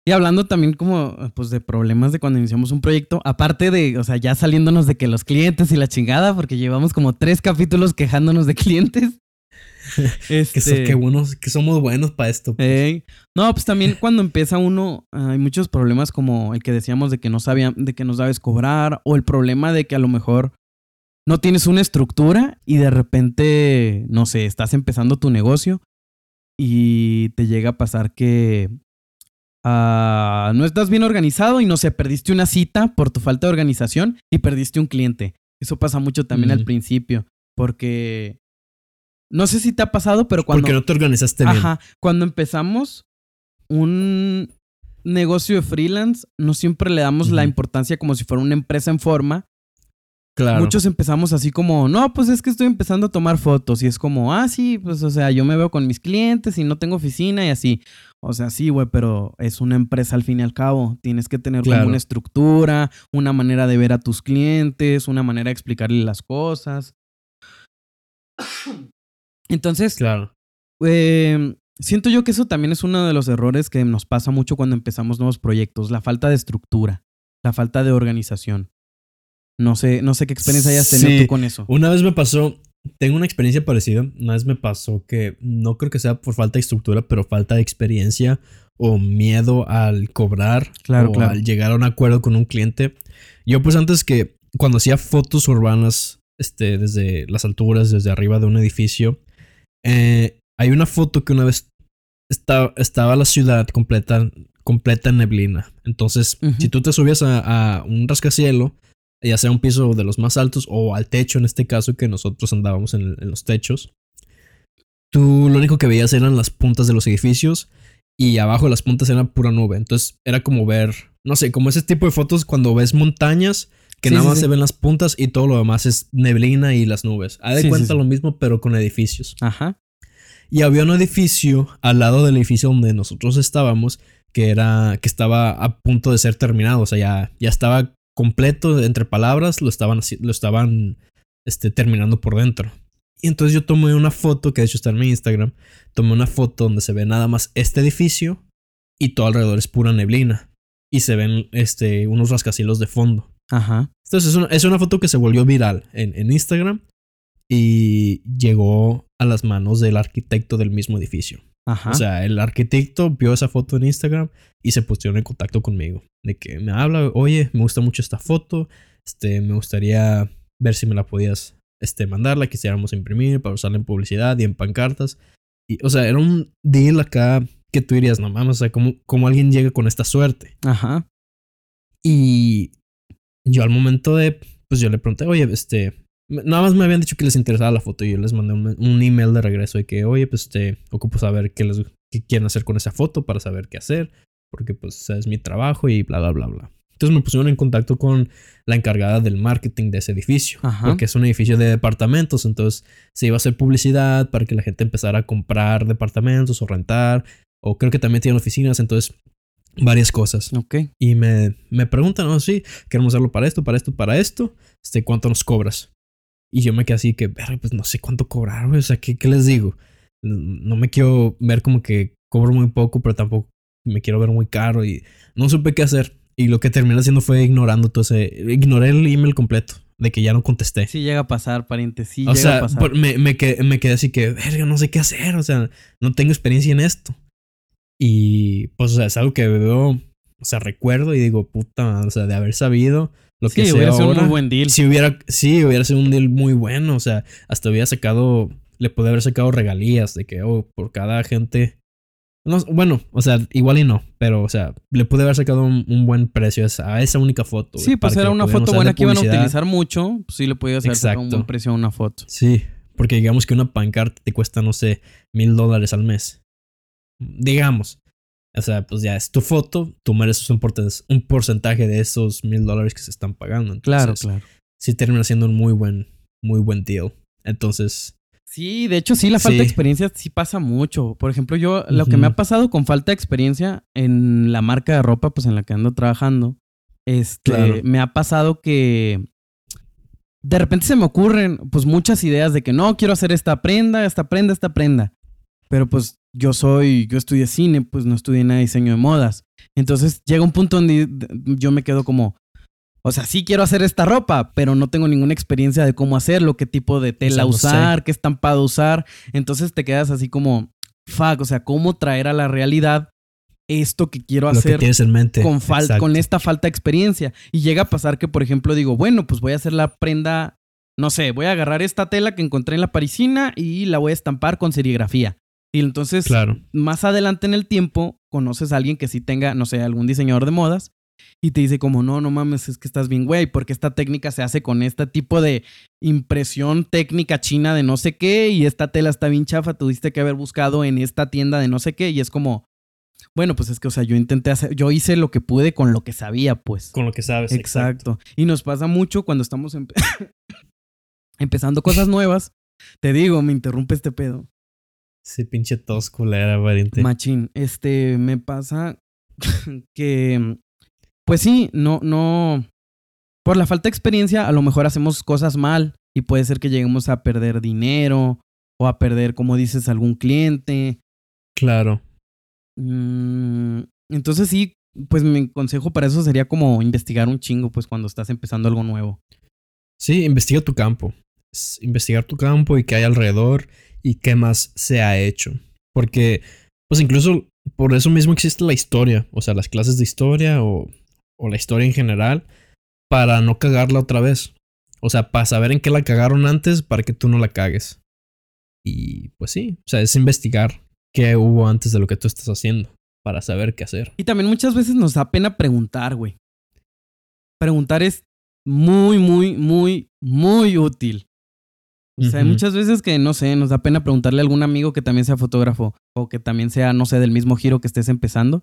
Y hablando también como pues de problemas de cuando iniciamos un proyecto, aparte de, o sea, ya saliéndonos de que los clientes y la chingada, porque llevamos como tres capítulos quejándonos de clientes. Que, so- Este, que buenos, que somos buenos para esto. pues. No, pues también cuando empieza uno, ah, hay muchos problemas como el que decíamos de que no sabían, de que no sabes cobrar, o el problema de que a lo mejor no tienes una estructura y de repente, no sé, estás empezando tu negocio y te llega a pasar que ah, no estás bien organizado y no sé, perdiste una cita por tu falta de organización y perdiste un cliente. Eso pasa mucho también al principio, porque no sé si te ha pasado, pero cuando... Porque no te organizaste bien. Ajá. Cuando empezamos un negocio de freelance, no siempre le damos la importancia como si fuera una empresa en forma. Claro. Muchos empezamos así como, no, pues es que estoy empezando a tomar fotos. Y es como, ah, sí, pues o sea, yo me veo con mis clientes y no tengo oficina y así. O sea, sí, güey, pero es una empresa al fin y al cabo. Tienes que tener Claro. como una estructura, una manera de ver a tus clientes, una manera de explicarle las cosas. Entonces, Claro. eh, siento yo que eso también es uno de los errores que nos pasa mucho cuando empezamos nuevos proyectos, la falta de estructura, la falta de organización. No sé, no sé qué experiencia hayas tenido tú con eso. Una vez me pasó, tengo una experiencia parecida. Una vez me pasó que no creo que sea por falta de estructura, pero falta de experiencia o miedo al cobrar Claro, o claro. al llegar a un acuerdo con un cliente. Yo pues antes que cuando hacía fotos urbanas este, desde las alturas, desde arriba de un edificio, eh, hay una foto que una vez estaba, estaba la ciudad completa, completa en neblina. Entonces, si tú te subías a, a un rascacielos, ya sea un piso de los más altos o al techo en este caso, que nosotros andábamos en, en los techos, tú lo único que veías eran las puntas de los edificios y abajo de las puntas era pura nube. Entonces era como ver, no sé, como ese tipo de fotos cuando ves montañas que Sí, nada sí, más sí. se ven las puntas y todo lo demás es neblina y las nubes. Haz de cuenta lo mismo, pero con edificios. Ajá. Y había un edificio al lado del edificio donde nosotros estábamos que era que estaba a punto de ser terminado, o sea, ya, ya estaba completo entre palabras, lo estaban lo estaban este, terminando por dentro. Y entonces yo tomé una foto que de hecho está en mi Instagram, tomé una foto donde se ve nada más este edificio y todo alrededor es pura neblina y se ven este unos rascacielos de fondo. Ajá. Entonces es una, es una foto que se volvió viral en, en Instagram y llegó a las manos del arquitecto del mismo edificio. Ajá. O sea, el arquitecto vio esa foto en Instagram y se pusieron en contacto conmigo. De que me habla, oye, me gusta mucho esta foto. Este, me gustaría ver si me la podías este, mandar, la quisiéramos imprimir para usarla en publicidad y en pancartas. Y, o sea, era un deal acá que tú dirías, no mames, o sea, ¿cómo, cómo alguien llega con esta suerte? Ajá. Y yo al momento de, pues yo le pregunté, oye, este, nada más me habían dicho que les interesaba la foto y yo les mandé un, un email de regreso de que, oye, pues este, ocupo saber qué, les, qué quieren hacer con esa foto para saber qué hacer, porque pues es mi trabajo y bla, bla, bla, bla. Entonces me pusieron en contacto con la encargada del marketing de ese edificio, Ajá. porque es un edificio de departamentos, entonces se iba a hacer publicidad para que la gente empezara a comprar departamentos o rentar, o creo que también tienen oficinas, entonces varias cosas. Ok. Y me, me preguntan, no, sí, queremos hacerlo para esto, para esto, para esto. Este, ¿cuánto nos cobras? Y yo me quedé así que, "Verga, pues no sé cuánto cobrar, güey. O sea, ¿qué, ¿qué les digo? No me quiero ver como que cobro muy poco, pero tampoco me quiero ver muy caro. Y no supe qué hacer. Y lo que terminé haciendo fue ignorando todo ese. Ignoré el email completo. De que ya no contesté. Sí llega a pasar, pariente. Sí o llega sea, a pasar. me, me, quedé, me quedé así que, verga, no sé qué hacer. O sea, no tengo experiencia en esto. Y pues, o sea, es algo que veo, o sea, recuerdo y digo, puta, o sea, de haber sabido lo sí, que sé hubiera sido un ahora. muy buen deal. Si hubiera, sí, hubiera sido un deal muy bueno. O sea, hasta hubiera sacado, le puede haber sacado regalías de que, oh, por cada gente. No, bueno, o sea, igual y no, pero, o sea, le pude haber sacado un, un buen precio a esa, a esa única foto. Sí, pues era una foto buena que iban a utilizar mucho. Pues sí le podías haber sacado un buen precio a una foto. Sí, porque digamos que una pancarta te cuesta, no sé, mil dólares al mes. Digamos. O sea, pues ya es tu foto, tú mereces un, un porcentaje de esos mil dólares que se están pagando. Claro, Entonces, claro. Sí termina siendo un muy buen, muy buen deal. Entonces, Sí, de hecho sí, la falta de experiencia sí pasa mucho. Por ejemplo, yo lo que me ha pasado con falta de experiencia en la marca de ropa, pues en la que ando trabajando, este, Claro. me ha pasado que de repente se me ocurren pues muchas ideas de que no, quiero hacer esta prenda, esta prenda, esta prenda. Pero pues yo soy, yo estudié cine, pues no estudié nada de diseño de modas. Entonces llega un punto donde yo me quedo como, o sea, sí quiero hacer esta ropa, pero no tengo ninguna experiencia de cómo hacerlo, qué tipo de tela sea, no sé. usar, qué estampado usar. Entonces te quedas así como, fuck, o sea, cómo traer a la realidad esto que quiero lo que hacer tienes en mente. con, Exacto. con esta falta de experiencia. Y llega a pasar que, por ejemplo, digo, bueno, pues voy a hacer la prenda, no sé, voy a agarrar esta tela que encontré en la parisina y la voy a estampar con serigrafía. Y entonces, Claro. más adelante en el tiempo, conoces a alguien que sí tenga, no sé, algún diseñador de modas y te dice como, no, no mames, es que estás bien, güey, porque esta técnica se hace con este tipo de impresión técnica china de no sé qué y esta tela está bien chafa, tuviste que haber buscado en esta tienda de no sé qué y es como, bueno, pues es que, o sea, yo intenté hacer, yo hice lo que pude con lo que sabía, pues. Con lo que sabes. Exacto. Y nos pasa mucho cuando estamos empe- empezando cosas nuevas. Te digo, me interrumpe este pedo. Sí, pinche tos culera, pariente. Machín, este, me pasa que, pues sí, no, no, por la falta de experiencia, a lo mejor hacemos cosas mal y puede ser que lleguemos a perder dinero o a perder, como dices, algún cliente. Claro. Mm, entonces sí, pues mi consejo para eso sería como investigar un chingo, pues cuando estás empezando algo nuevo. Sí, investiga tu campo. Investigar tu campo y qué hay alrededor y qué más se ha hecho. Porque, pues incluso por eso mismo existe la historia. O sea, las clases de historia o, o la historia en general. Para no cagarla otra vez. O sea, para saber en qué la cagaron antes para que tú no la cagues. Y pues sí, o sea, es investigar qué hubo antes de lo que tú estás haciendo. Para saber qué hacer. Y también muchas veces nos da pena preguntar, güey. Preguntar es muy, muy, muy, muy útil. O sea, hay muchas veces que, no sé, nos da pena preguntarle a algún amigo que también sea fotógrafo o que también sea, no sé, del mismo giro que estés empezando.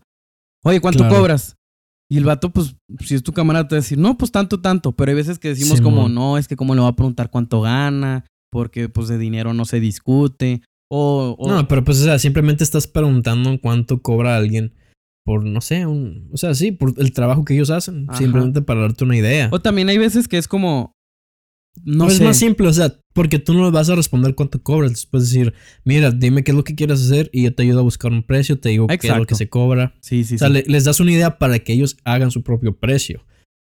Oye, ¿cuánto Claro. cobras? Y el vato, pues, si es tu camarada, te va a decir, no, pues tanto, tanto. Pero hay veces que decimos como, no, es que cómo le va a preguntar cuánto gana, porque pues de dinero no se discute. O, o- No, pero pues, o sea, simplemente estás preguntando cuánto cobra alguien por, no sé, un, o sea, sí, por el trabajo que ellos hacen, Ajá. simplemente para darte una idea. o también hay veces que es como, no Pues sé. es más simple, o sea, porque tú no les vas a responder cuánto cobras, les puedes decir, mira, dime qué es lo que quieres hacer y yo te ayudo a buscar un precio, te digo qué es lo Exacto. que se cobra. Sí, sí, O sea, sí. le- les das una idea para que ellos hagan su propio precio.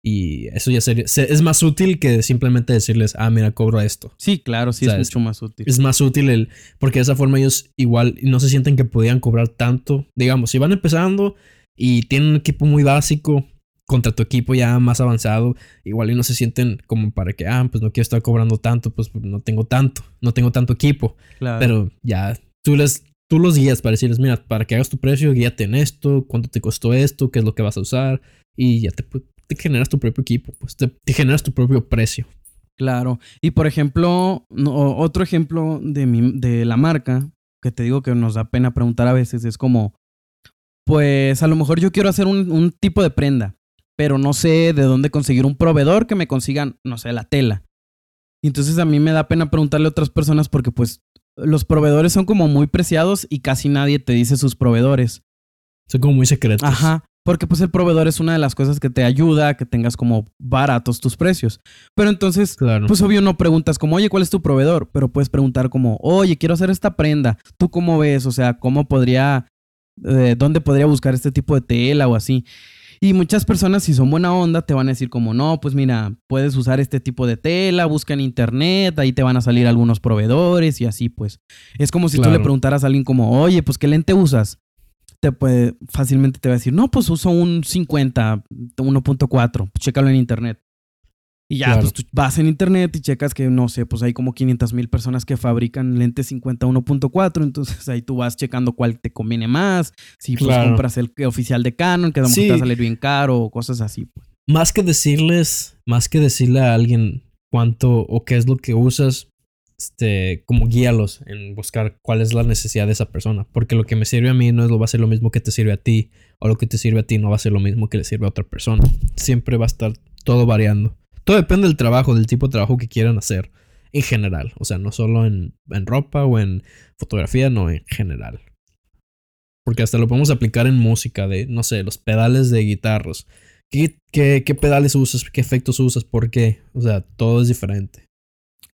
Y eso ya sería, se- es más útil que simplemente decirles, ah, mira, cobro esto. Sí, claro, sí O sea, es es- mucho más útil. es más útil el porque de esa forma ellos igual no se sienten que podían cobrar tanto digamos si van empezando y tienen un equipo muy básico contra tu equipo ya más avanzado igual y no se sienten como para que ah pues no quiero estar cobrando tanto pues no tengo tanto no tengo tanto equipo Claro. pero ya tú les tú los guías para decirles mira para que hagas tu precio guíate en esto cuánto te costó esto qué es lo que vas a usar y ya te, te generas tu propio equipo pues te, te generas tu propio precio Claro. Y por ejemplo, no- otro ejemplo de, mi, de la marca, que te digo que nos da pena preguntar a veces, es como, pues a lo mejor yo quiero hacer un, un tipo de prenda, pero no sé de dónde conseguir un proveedor que me consiga, no sé, la tela. Y entonces a mí me da pena preguntarle a otras personas porque pues los proveedores son como muy preciados y casi nadie te dice sus proveedores. son como muy secretos Ajá. Porque pues el proveedor es una de las cosas que te ayuda a que tengas como baratos tus precios. Pero entonces claro pues obvio no preguntas como, oye, ¿cuál es tu proveedor? Pero puedes preguntar como, oye, quiero hacer esta prenda. ¿Tú cómo ves? O sea, ¿cómo podría, eh, dónde podría buscar este tipo de tela o así? Y muchas personas, si son buena onda, te van a decir como, no, pues mira, puedes usar este tipo de tela, busca en internet, ahí te van a salir algunos proveedores y así, pues. Es como si tú le preguntaras a alguien como, oye, pues ¿qué lente usas? Te puede, fácilmente te va a decir, no, pues uso un 50, 1.4, pues chécalo en internet. Y ya, Claro. pues tú vas en internet y checas que, no sé, pues hay como 500 mil personas que fabrican lentes 50 1.4. Entonces ahí tú vas checando cuál te conviene más. Si pues Claro. compras el oficial de Canon, que a lo mejor Sí. te va a salir bien caro o cosas así. pues. más que decirles, más que decirle a alguien cuánto o qué es lo que usas, este, como guíalos en buscar cuál es la necesidad de esa persona. Porque lo que me sirve a mí no es lo va a ser lo mismo que te sirve a ti, o lo que te sirve a ti no va a ser lo mismo que le sirve a otra persona. Siempre va a estar todo variando. Todo depende del trabajo, del tipo de trabajo que quieran hacer en general. O sea, no solo en, en ropa o en fotografía, no, en general. Porque hasta lo podemos aplicar en música, de, no sé, los pedales de guitarras. ¿Qué, qué, qué pedales usas? ¿Qué efectos usas? ¿Por qué? O sea, todo es diferente.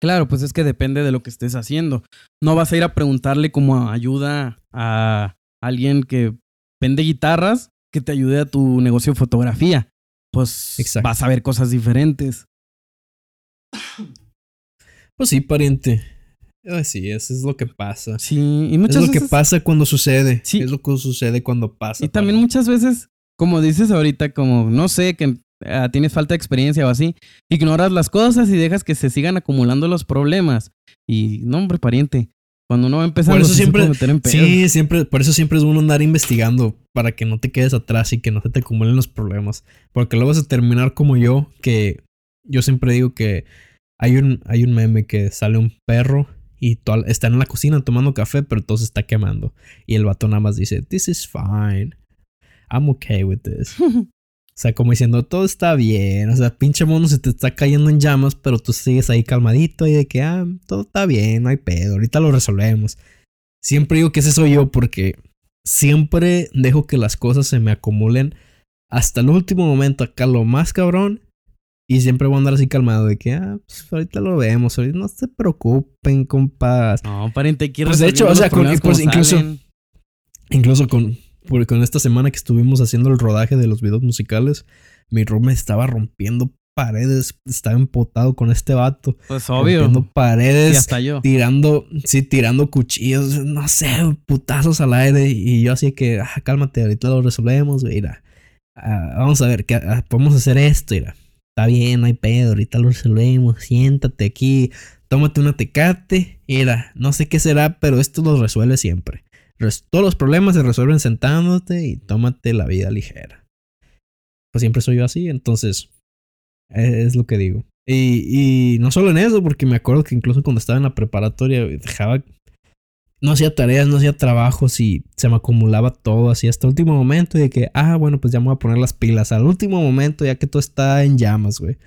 Claro, pues es que depende de lo que estés haciendo. No vas a ir a preguntarle como ayuda a alguien que vende guitarras que te ayude a tu negocio de fotografía. Pues Exacto. vas a ver cosas diferentes. Pues sí, pariente. Ay, sí, eso es lo que pasa. Sí, y Es muchas lo que pasa cuando sucede. Sí. Es lo que sucede cuando pasa. Y también pariente. muchas veces, como dices ahorita, como no sé, que ah, tienes falta de experiencia o así, ignoras las cosas y dejas que se sigan acumulando los problemas. Y no, hombre, pariente, cuando uno va empezando, Por eso se siempre- puede meter en pedos. Sí, siempre, por eso siempre es bueno andar investigando para que no te quedes atrás y que no se te acumulen los problemas. Porque luego vas a terminar como yo, que yo siempre digo que hay un, hay un meme que sale un perro y toda- está en la cocina tomando café, pero todo se está quemando. Y el vato nada más dice, This is fine. I'm okay with this. O sea, como diciendo, todo está bien. O sea, pinche mono se te está cayendo en llamas, pero tú sigues ahí calmadito y de que, ah, todo está bien, no hay pedo, ahorita lo resolvemos. Siempre digo que ese soy yo porque siempre dejo que las cosas se me acumulen hasta el último momento, acá lo más cabrón. Y siempre voy a andar así calmado de que, ah, pues ahorita lo vemos, ahorita no se preocupen, compas. No, pariente, ir Pues, de hecho, o sea, con- pues, incluso- salen. Incluso con, con esta semana que estuvimos haciendo el rodaje de los videos musicales, mi me estaba rompiendo paredes, estaba empotado con este vato. Pues obvio. Rompiendo paredes, Y hasta yo. tirando, sí, tirando cuchillos, no sé, putazos al aire. Y yo así que, ah, cálmate, ahorita lo resolvemos, mira. Ah, vamos a ver, ¿qué, ah, podemos hacer esto, mira. Está bien, no hay pedo, ahorita lo resolvemos. Siéntate aquí, tómate una tecate. Mira, no sé qué será, pero esto lo resuelve siempre. Todos los problemas se resuelven sentándote y tómate la vida ligera. Pues siempre soy yo así, entonces eh, es lo que digo. Y, y no solo en eso, porque me acuerdo que incluso cuando estaba en la preparatoria dejaba... No hacía tareas, no hacía trabajos y se me acumulaba todo así hasta el último momento y de que, ah, bueno, pues ya me voy a poner las pilas al último momento ya que todo está en llamas, güey.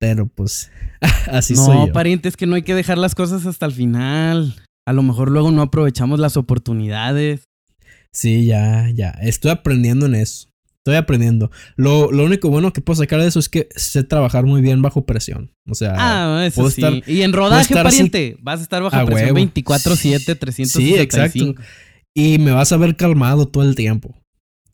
Pero pues así soy no, pariente, es que no hay que dejar las cosas hasta el final. A lo mejor luego no aprovechamos las oportunidades. Sí, ya, ya. Estoy aprendiendo en eso. Estoy aprendiendo. Lo, lo único bueno que puedo sacar de eso es que sé trabajar muy bien bajo presión. O sea, Ah, eso puedo sí. estar- y en rodaje, pariente, vas a estar bajo presión huevo. 24-7, 365. Sí, exacto. y me vas a ver calmado todo el tiempo.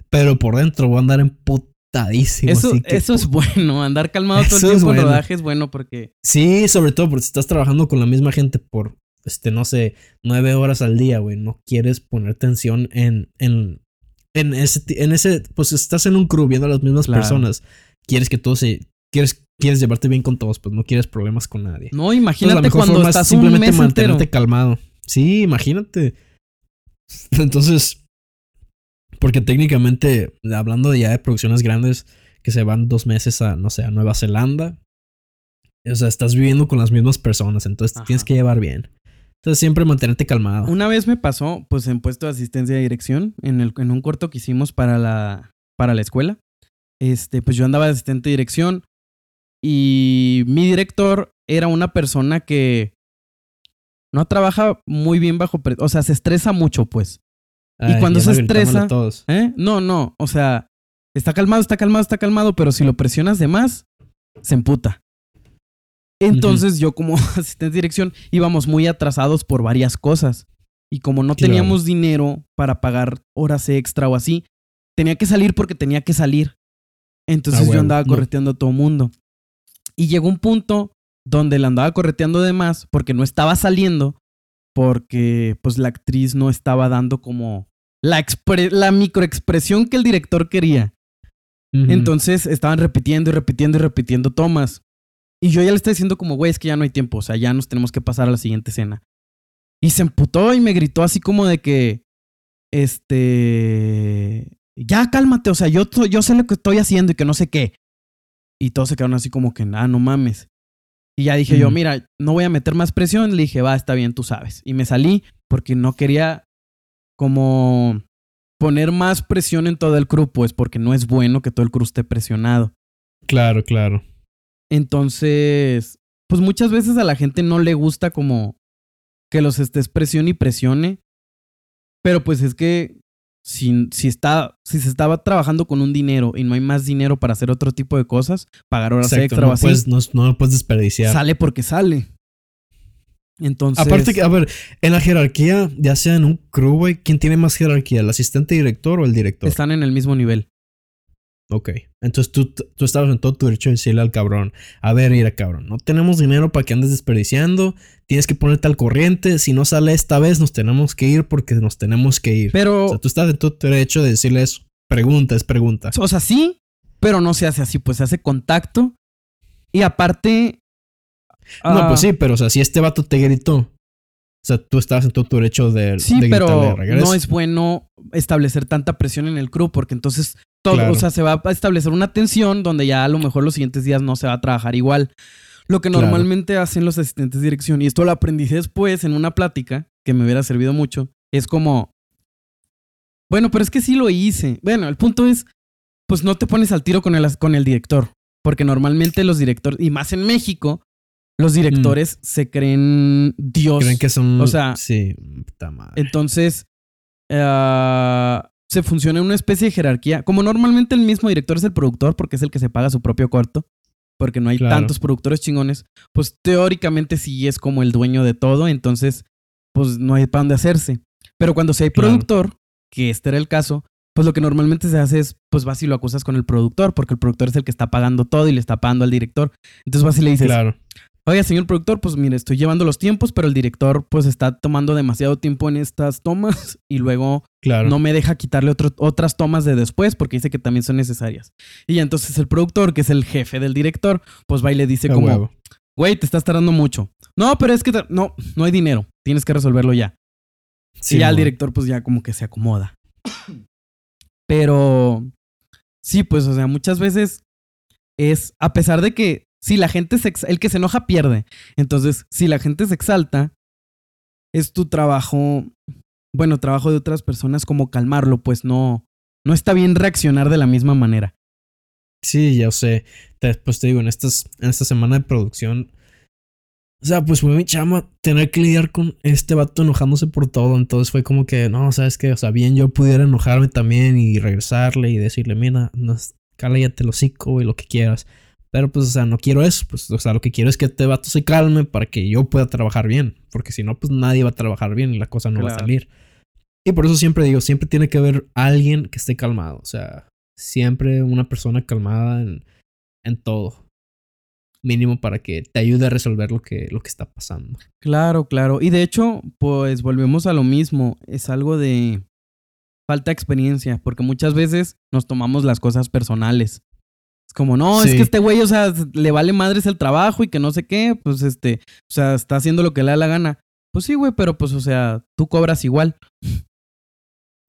Pero por dentro voy a andar emputadísimo. Eso, que, eso es bueno, andar calmado todo el tiempo en bueno. rodaje es bueno porque... Sí, sobre todo porque si estás trabajando con la misma gente por, este, no sé, nueve horas al día, güey. No quieres poner tensión en, en, en ese, en ese, pues estás en un crew viendo a las mismas Claro. personas. Quieres que todo se, quieres, quieres llevarte bien con todos, pues no quieres problemas con nadie. No, Entonces, la imagínate mejor cuando es estás un simplemente mes mantenerte entero. calmado. Sí, imagínate. Entonces, porque técnicamente, hablando ya de producciones grandes que se van dos meses a, no sé, a Nueva Zelanda. O sea, estás viviendo con las mismas personas, entonces te tienes que llevar bien. Entonces, siempre mantenerte calmado. Una vez me pasó, pues en puesto de asistencia de dirección, en, el, en un corto que hicimos para la, para la escuela. Este, pues yo andaba de asistente de dirección y mi director era una persona que no trabaja muy bien bajo o sea, se estresa mucho, pues. Ay, cuando se estresa- todos. ¿Eh? No, no, o sea, está calmado, está calmado, está calmado, pero si lo presionas de más, se emputa. Entonces yo como asistente de dirección íbamos muy atrasados por varias cosas. Y como no Claro. teníamos dinero para pagar horas extra o así, tenía que salir porque tenía que salir. Entonces Ah, yo andaba No. correteando a todo mundo. Y llegó un punto donde la andaba correteando de más porque no estaba saliendo, porque pues la actriz no estaba dando como la, expre- la microexpresión que el director quería. Entonces estaban repitiendo y repitiendo y repitiendo tomas. Y yo ya le estaba diciendo como, güey, es que ya no hay tiempo, o sea, ya nos tenemos que pasar a la siguiente escena. Y se emputó y me gritó así como de que, este, ya cálmate, o sea, yo, yo sé lo que estoy haciendo y que no sé qué. Y todos se quedaron así como que, ah, no mames. Y ya dije yo, mira, no voy a meter más presión. Le dije, va, está bien, tú sabes. Y me salí porque no quería como poner más presión en todo el crew, pues porque no es bueno que todo el crew esté presionado. Claro, claro. Entonces, pues muchas veces a la gente no le gusta como que los estés presione y presione. Pero pues es que si, si, está, si se estaba trabajando con un dinero y no hay más dinero para hacer otro tipo de cosas, pagar horas Exacto, extra o no, así, puedes, no, no lo puedes desperdiciar. sale porque sale. Entonces, Aparte que, a ver, en la jerarquía, ya sea en un crew, güey, ¿quién tiene más jerarquía? ¿El asistente director o el director? están en el mismo nivel. Ok. Entonces tú, tú estabas en todo tu derecho de decirle al cabrón, a ver, mira, cabrón, no tenemos dinero para que andes desperdiciando, tienes que ponerte al corriente, si no sale esta vez nos tenemos que ir porque nos tenemos que ir. Pero, O sea, tú estás en todo tu derecho de decirle eso. Pregunta, es pregunta. o sea, sí, pero no se hace así, pues se hace contacto. Y aparte... No, ah, pues sí, pero o sea, si este vato te gritó, o sea, tú estabas en todo tu derecho de, Sí, de pero de no es bueno establecer tanta presión en el crew porque entonces todo, Claro. o sea, se va a establecer una tensión donde ya a lo mejor los siguientes días no se va a trabajar igual. Lo que Claro. normalmente hacen los asistentes de dirección, y esto lo aprendí después en una plática que me hubiera servido mucho, es como, bueno, pero es que sí lo hice. Bueno, el punto es, pues no te pones al tiro con el, con el director, porque normalmente los directores, y más en México, los directores se creen Dios. Mm. Creen que son. o sea, sí, puta madre. Entonces, ah, se funciona en una especie de jerarquía. Como normalmente el mismo director es el productor porque es el que se paga su propio corto, porque no hay Claro. tantos productores chingones, pues teóricamente sí es como el dueño de todo, entonces, pues no hay para dónde hacerse. Pero cuando sí hay Claro. productor, que este era el caso, pues lo que normalmente se hace es, pues vas y lo acusas con el productor, porque el productor es el que está pagando todo y le está pagando al director. Entonces vas y le dices, Claro. Oiga, señor productor, pues mire, estoy llevando los tiempos, pero el director pues está tomando demasiado tiempo en estas tomas y luego Claro. no me deja quitarle otro- otras tomas de después porque dice que también son necesarias. Y entonces el productor, que es el jefe del director, pues va y le dice como, huevo. güey, te estás tardando mucho. No, pero es que no, no hay dinero, tienes que resolverlo ya. y ya el director pues ya como que se acomoda. Pero sí, pues o sea, muchas veces es a pesar de que si la gente se el que se enoja pierde. Entonces, si la gente se exalta, es tu trabajo, bueno, trabajo de otras personas como calmarlo, pues no no está bien reaccionar de la misma manera. Sí, ya sé. Después te digo, en, estas, en esta semana de producción. O sea, pues fue mi chama tener que lidiar con este vato enojándose por todo. Entonces fue como que, no, sabes que, o sea, bien yo pudiera enojarme también y regresarle y decirle, mira, no, cállate el hocico y lo que quieras. Pero pues, o sea, no quiero eso. Pues, o sea, lo que quiero es que este vato se calme para que yo pueda trabajar bien. Porque si no, pues nadie va a trabajar bien y la cosa no va a salir. Y por eso siempre digo, siempre tiene que haber alguien que esté calmado. O sea, siempre una persona calmada en, en todo. Mínimo para que te ayude a resolver lo que, lo que está pasando. Claro, claro. Y de hecho, pues volvemos a lo mismo. Es algo de falta de experiencia, porque muchas veces nos tomamos las cosas personales. Es como, no, es que este güey, o sea, le vale madres el trabajo y que no sé qué, pues este, o sea, está haciendo lo que le da la gana. Pues sí, güey, pero pues, o sea, tú cobras igual.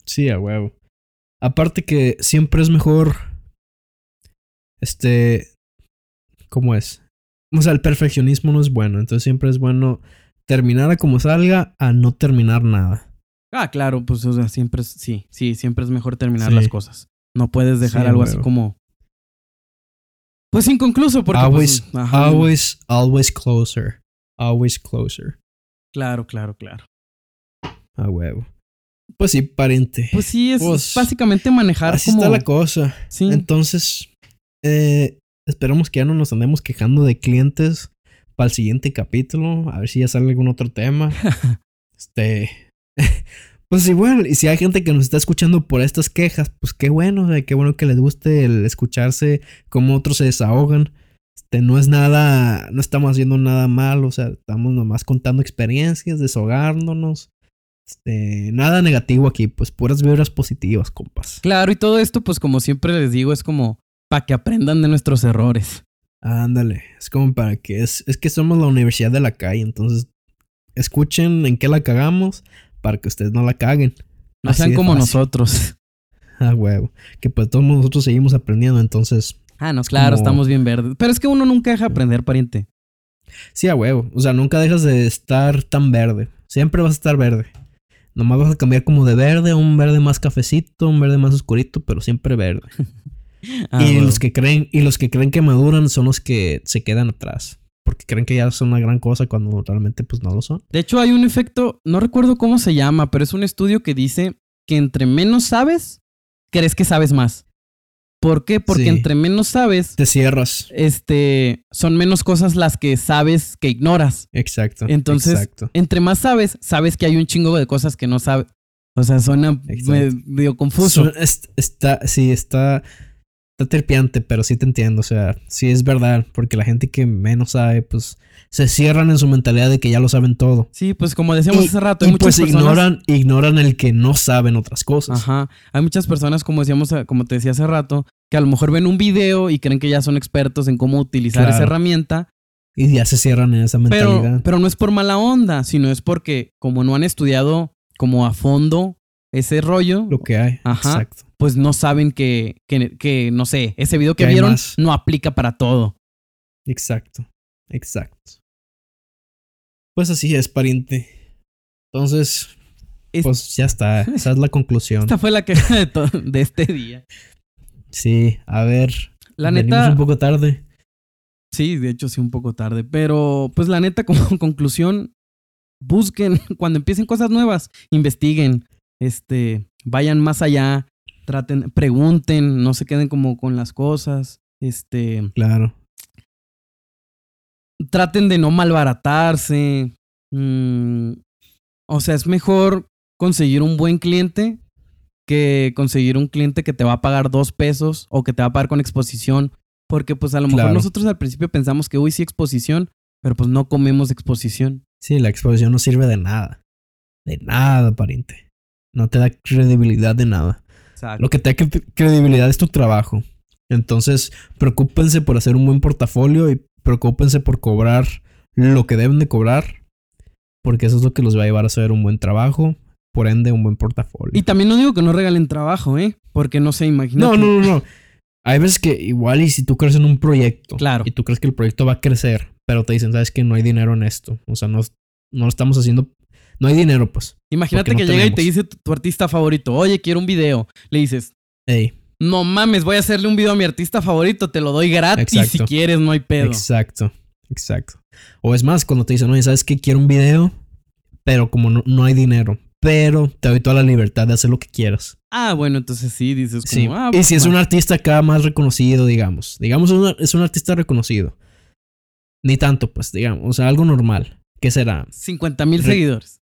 Sí, a huevo. Aparte que siempre es mejor. Este. ¿Cómo es? O sea, el perfeccionismo no es bueno. Entonces siempre es bueno terminar a como salga a no terminar nada. Ah, claro, pues, o sea, siempre es, sí, sí, siempre es mejor terminar Sí. las cosas. No puedes dejar Sí, algo así como, pues inconcluso, porque, always, pues, ajá, always, always closer. Always closer. claro, claro, claro. A huevo. Pues sí, pariente. Pues sí, es Pues, básicamente manejar Así como, está la cosa. sí. Entonces, eh, esperamos que ya no nos andemos quejando de clientes para el siguiente capítulo. A ver si ya sale algún otro tema. este. Pues igual, y si hay gente que nos está escuchando por estas quejas, pues qué bueno, o sea, qué bueno que les guste el escucharse cómo otros se desahogan. Este, no es nada, no estamos haciendo nada mal, o sea, estamos nomás contando experiencias, desahogándonos. Este, nada negativo aquí, pues puras vibras positivas, compas. Claro, y todo esto, pues como siempre les digo, es como para que aprendan de nuestros errores. Ándale, es como para que es, es que somos la universidad de la calle, entonces escuchen en qué la cagamos para que ustedes no la caguen. No Así sean como fácil. nosotros. Ah, huevo. Que pues todos nosotros seguimos aprendiendo, entonces. Ah, no, claro, como- estamos bien verdes. Pero es que uno nunca deja de aprender, pariente. Sí, a huevo. O sea, nunca dejas de estar tan verde. Siempre vas a estar verde. Nomás vas a cambiar como de verde un verde más cafecito, un verde más oscurito, pero siempre verde. Ah, y los que creen, y los que creen que maduran son los que se quedan atrás. Porque creen que ya son una gran cosa cuando realmente pues no lo son. De hecho, hay un efecto, no recuerdo cómo se llama, pero es un estudio que dice que entre menos sabes, crees que sabes más. ¿Por qué? Porque Sí. entre menos sabes, Te cierras. este, son menos cosas las que sabes que ignoras. Exacto. Entonces, exacto. Entre más sabes, sabes que hay un chingo de cosas que no sabes. O sea, suena medio confuso. Su- está, sí, está, está terpiante, pero sí te entiendo. O sea, sí es verdad, porque la gente que menos sabe, pues se cierran en su mentalidad de que ya lo saben todo. Sí, pues como decíamos Y- hace rato, hay Y muchas pues personas. ignoran, ignoran el que no saben otras cosas. Ajá. Hay muchas personas, como decíamos, eh, como te decía hace rato, que a lo mejor ven un video y creen que ya son expertos en cómo utilizar esa herramienta, Y ya se cierran en esa mentalidad. pero, pero no es por mala onda, sino es porque como no han estudiado como a fondo ese rollo, lo que hay. Ajá. Exacto. pues no saben que, que, que, no sé, ese video que vieron no aplica para todo. Exacto. Exacto. Pues así es, pariente. Entonces, Es- pues ya está. Esa es la conclusión. Esta fue la queja de, de este día. Sí, a ver. La neta, un poco tarde. Sí, de hecho sí un poco tarde, pero pues la neta como conclusión, busquen cuando empiecen cosas nuevas, investiguen, este, vayan más allá, traten, pregunten, no se queden como con las cosas, este, Claro. traten de no malbaratarse. mm, o sea, es mejor conseguir un buen cliente que conseguir un cliente que te va a pagar dos pesos o que te va a pagar con exposición. Porque pues a lo mejor Claro. nosotros al principio pensamos que, uy, sí, exposición, pero pues no comemos exposición. Sí, la exposición no sirve de nada. De nada, pariente. No te da credibilidad de nada. Exacto. Lo que te da cre- credibilidad es tu trabajo. Entonces, preocúpense por hacer un buen portafolio y preocúpense por cobrar lo que deben de cobrar. Porque eso es lo que los va a llevar a hacer un buen trabajo. Por ende, un buen portafolio. Y también no digo que no regalen trabajo, ¿eh? Porque no sé, imagínate. No, no, no, no. Hay veces que igual y si tú crees en un proyecto Claro. y tú crees que el proyecto va a crecer, pero te dicen, sabes que no hay dinero en esto. O sea, no, no lo estamos haciendo. No hay dinero, pues. Imagínate que no llega y te dice tu, tu artista favorito, oye, quiero un video. Le dices, Ey, no mames, voy a hacerle un video a mi artista favorito, te lo doy gratis si Exacto. quieres, no hay pedo. exacto, exacto. O es más, cuando te dicen, oye, ¿sabes qué? Quiero un video, pero como no, no hay dinero, pero te doy toda la libertad de hacer lo que quieras. Ah, bueno, entonces sí, dices como, Sí. ah, y si es va. un artista acá más reconocido, digamos. Digamos, es un- es artista reconocido. Ni tanto, pues, digamos. O sea, algo normal. ¿Qué será? 50 mil Re- seguidores.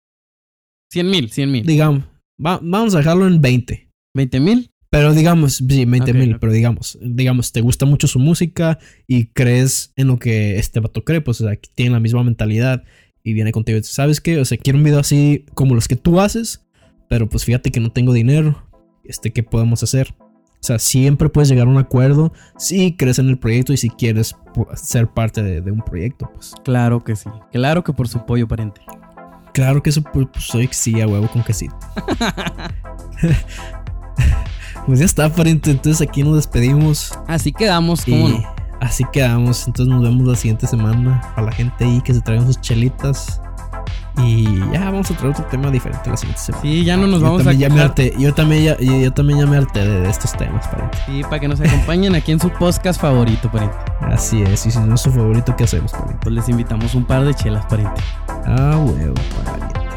100 mil, 100 mil. Digamos, va- vamos a dejarlo en 20. 20 mil. Pero digamos, sí, 20 Ok, mil, pero digamos, digamos, te gusta mucho su música y crees en lo que este vato cree, pues, o sea, que tiene la misma mentalidad y viene contigo y dice, ¿sabes qué? O sea, quiero un video así como los que tú haces, pero pues fíjate que no tengo dinero, este, ¿qué podemos hacer? O sea, siempre puedes llegar a un acuerdo si crees en el proyecto y si quieres pu- ser parte de, de un proyecto, pues. Claro que sí. Claro que por su pollo, pariente. Claro que eso, pues, pues, soy sí a huevo con quesito. pues ya está, pariente, entonces aquí nos despedimos. Así quedamos, ¿cómo no? así quedamos. Entonces nos vemos la siguiente semana. Para la gente ahí que se traigan sus chelitas. Y ya vamos a traer otro tema diferente la siguiente semana. Sí, ya no nos yo vamos a ya me quejar. harté, yo también ya, yo, yo también ya me harté de, de estos temas, pariente. Sí, para que nos acompañen aquí en su podcast favorito, pariente. Así es. Y si no es su favorito, ¿qué hacemos, pariente? Pues les invitamos un par de chelas, pariente. Ah, huevo, pariente.